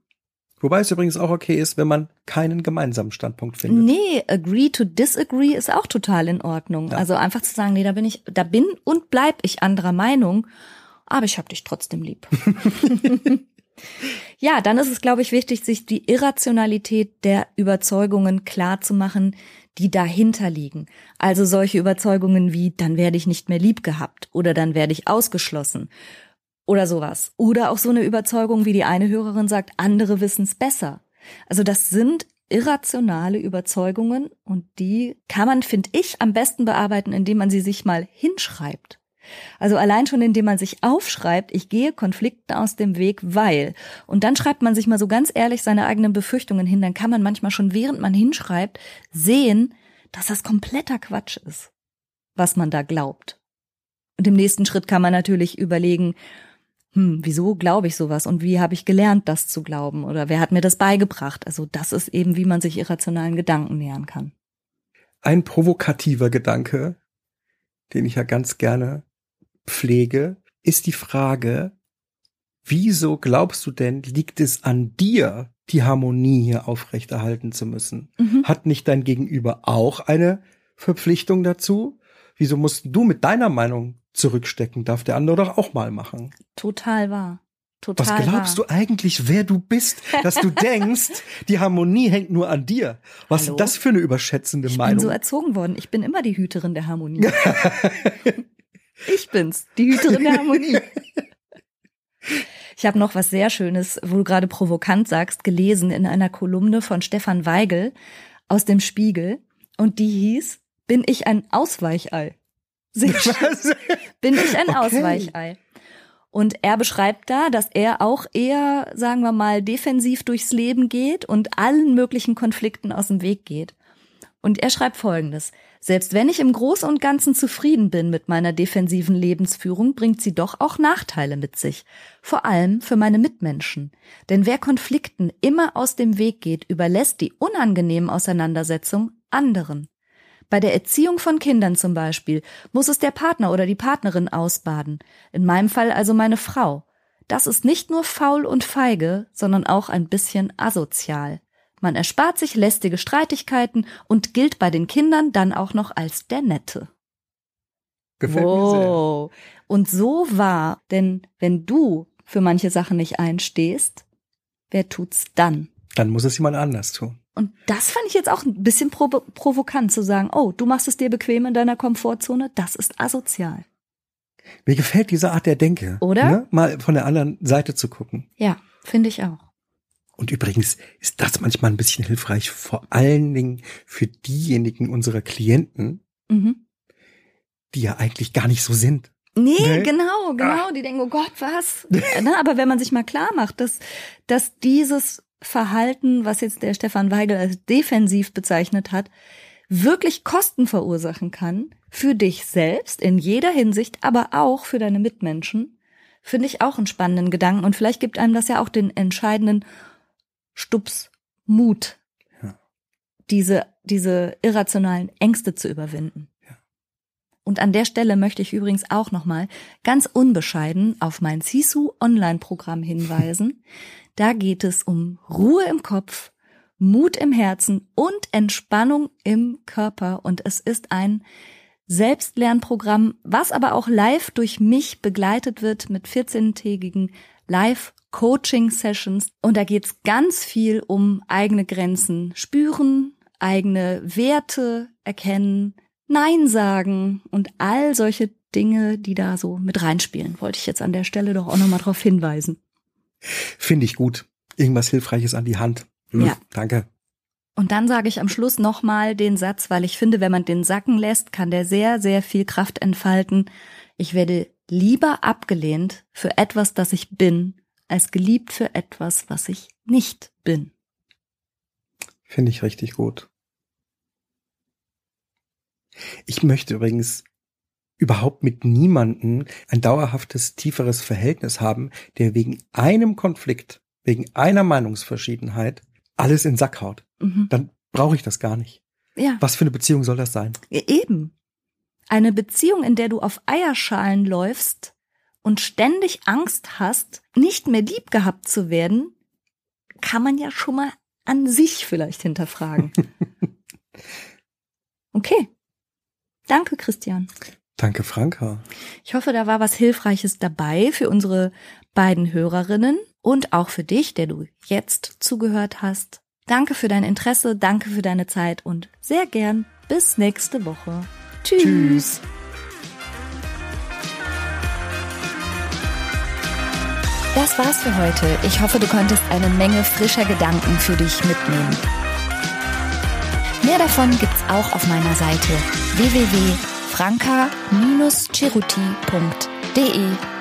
Wobei es übrigens auch okay ist, wenn man keinen gemeinsamen Standpunkt findet. Nee, agree to disagree ist auch total in Ordnung. Ja. Also einfach zu sagen, nee, da bin ich, da bin und bleib ich anderer Meinung, aber ich hab dich trotzdem lieb. *laughs* ja, dann ist es, glaube ich, wichtig, sich die Irrationalität der Überzeugungen klar zu machen, die dahinter liegen. Also solche Überzeugungen wie, dann werde ich nicht mehr lieb gehabt oder dann werde ich ausgeschlossen oder sowas. Oder auch so eine Überzeugung, wie die eine Hörerin sagt, andere wissen es besser. Also das sind irrationale Überzeugungen und die kann man, finde ich, am besten bearbeiten, indem man sie sich mal hinschreibt. Also allein schon, indem man sich aufschreibt, ich gehe Konflikten aus dem Weg, weil. Und dann schreibt man sich mal so ganz ehrlich seine eigenen Befürchtungen hin, dann kann man manchmal schon, während man hinschreibt, sehen, dass das kompletter Quatsch ist, was man da glaubt. Und im nächsten Schritt kann man natürlich überlegen, hm, wieso glaube ich sowas und wie habe ich gelernt, das zu glauben oder wer hat mir das beigebracht? Also das ist eben, wie man sich irrationalen Gedanken nähern kann. Ein provokativer Gedanke, den ich ja ganz gerne pflege, ist die Frage, wieso glaubst du denn, liegt es an dir, die Harmonie hier aufrechterhalten zu müssen? Mhm. Hat nicht dein Gegenüber auch eine Verpflichtung dazu? Wieso musst du mit deiner Meinung zurückstecken? Darf der andere doch auch mal machen. Total wahr. Total Was glaubst wahr. du eigentlich, wer du bist, dass du *laughs* denkst, die Harmonie hängt nur an dir? Was Hallo? ist das für eine überschätzende ich Meinung? Ich bin so erzogen worden. Ich bin immer die Hüterin der Harmonie. *laughs* ich bin's, die Hüterin der Harmonie. Ich habe noch was sehr Schönes, wo du gerade provokant sagst, gelesen in einer Kolumne von Stefan Weigel aus dem Spiegel. Und die hieß, bin ich ein Ausweichei? Sehr schön. Bin ich ein okay. Ausweichei. Und er beschreibt da, dass er auch eher, sagen wir mal, defensiv durchs Leben geht und allen möglichen Konflikten aus dem Weg geht. Und er schreibt Folgendes. Selbst wenn ich im Großen und Ganzen zufrieden bin mit meiner defensiven Lebensführung, bringt sie doch auch Nachteile mit sich. Vor allem für meine Mitmenschen. Denn wer Konflikten immer aus dem Weg geht, überlässt die unangenehmen Auseinandersetzungen anderen. Bei der Erziehung von Kindern zum Beispiel muss es der Partner oder die Partnerin ausbaden. In meinem Fall also meine Frau. Das ist nicht nur faul und feige, sondern auch ein bisschen asozial. Man erspart sich lästige Streitigkeiten und gilt bei den Kindern dann auch noch als der Nette. Gefällt wow. mir sehr. Und so wahr, denn wenn du für manche Sachen nicht einstehst, wer tut's dann? Dann muss es jemand anders tun. Und das fand ich jetzt auch ein bisschen provo provokant zu sagen, oh, du machst es dir bequem in deiner Komfortzone, das ist asozial. Mir gefällt diese Art der Denke. Oder? Ne? Mal von der anderen Seite zu gucken. Ja, finde ich auch. Und übrigens ist das manchmal ein bisschen hilfreich, vor allen Dingen für diejenigen unserer Klienten, mhm. die ja eigentlich gar nicht so sind. Nee, nee? genau, genau. Ach. Die denken, oh Gott, was? *laughs* Ne, aber wenn man sich mal klar macht, dass, dass dieses Verhalten, was jetzt der Stefan Weigel als defensiv bezeichnet hat, wirklich Kosten verursachen kann für dich selbst in jeder Hinsicht, aber auch für deine Mitmenschen, finde ich auch einen spannenden Gedanken und vielleicht gibt einem das ja auch den entscheidenden Stups Mut, ja. diese, diese irrationalen Ängste zu überwinden. Und an der Stelle möchte ich übrigens auch nochmal ganz unbescheiden auf mein Sisu Online-Programm hinweisen. *laughs* Da geht es um Ruhe im Kopf, Mut im Herzen und Entspannung im Körper. Und es ist ein Selbstlernprogramm, was aber auch live durch mich begleitet wird mit 14-tägigen Live-Coaching-Sessions. Und da geht es ganz viel um eigene Grenzen spüren, eigene Werte erkennen, Nein sagen und all solche Dinge, die da so mit reinspielen, wollte ich jetzt an der Stelle doch auch nochmal darauf hinweisen. Finde ich gut. Irgendwas Hilfreiches an die Hand. Hm, ja. Danke. Und dann sage ich am Schluss nochmal den Satz, weil ich finde, wenn man den sacken lässt, kann der sehr, sehr viel Kraft entfalten. Ich werde lieber abgelehnt für etwas, das ich bin, als geliebt für etwas, was ich nicht bin. Finde ich richtig gut. Ich möchte übrigens überhaupt mit niemanden ein dauerhaftes, tieferes Verhältnis haben, der wegen einem Konflikt, wegen einer Meinungsverschiedenheit alles in Sack haut. Mhm. Dann brauche ich das gar nicht. Ja. Was für eine Beziehung soll das sein? Eben. Eine Beziehung, in der du auf Eierschalen läufst und ständig Angst hast, nicht mehr lieb gehabt zu werden, kann man ja schon mal an sich vielleicht hinterfragen. *laughs* Okay. Danke, Christian. Danke, Franka. Ich hoffe, da war was Hilfreiches dabei für unsere beiden Hörerinnen und auch für dich, der du jetzt zugehört hast. Danke für dein Interesse, danke für deine Zeit und sehr gern bis nächste Woche. Tschüss. Tschüss. Das war's für heute. Ich hoffe, du konntest eine Menge frischer Gedanken für dich mitnehmen. Mehr davon gibt's auch auf meiner Seite www.franca-ceruti.de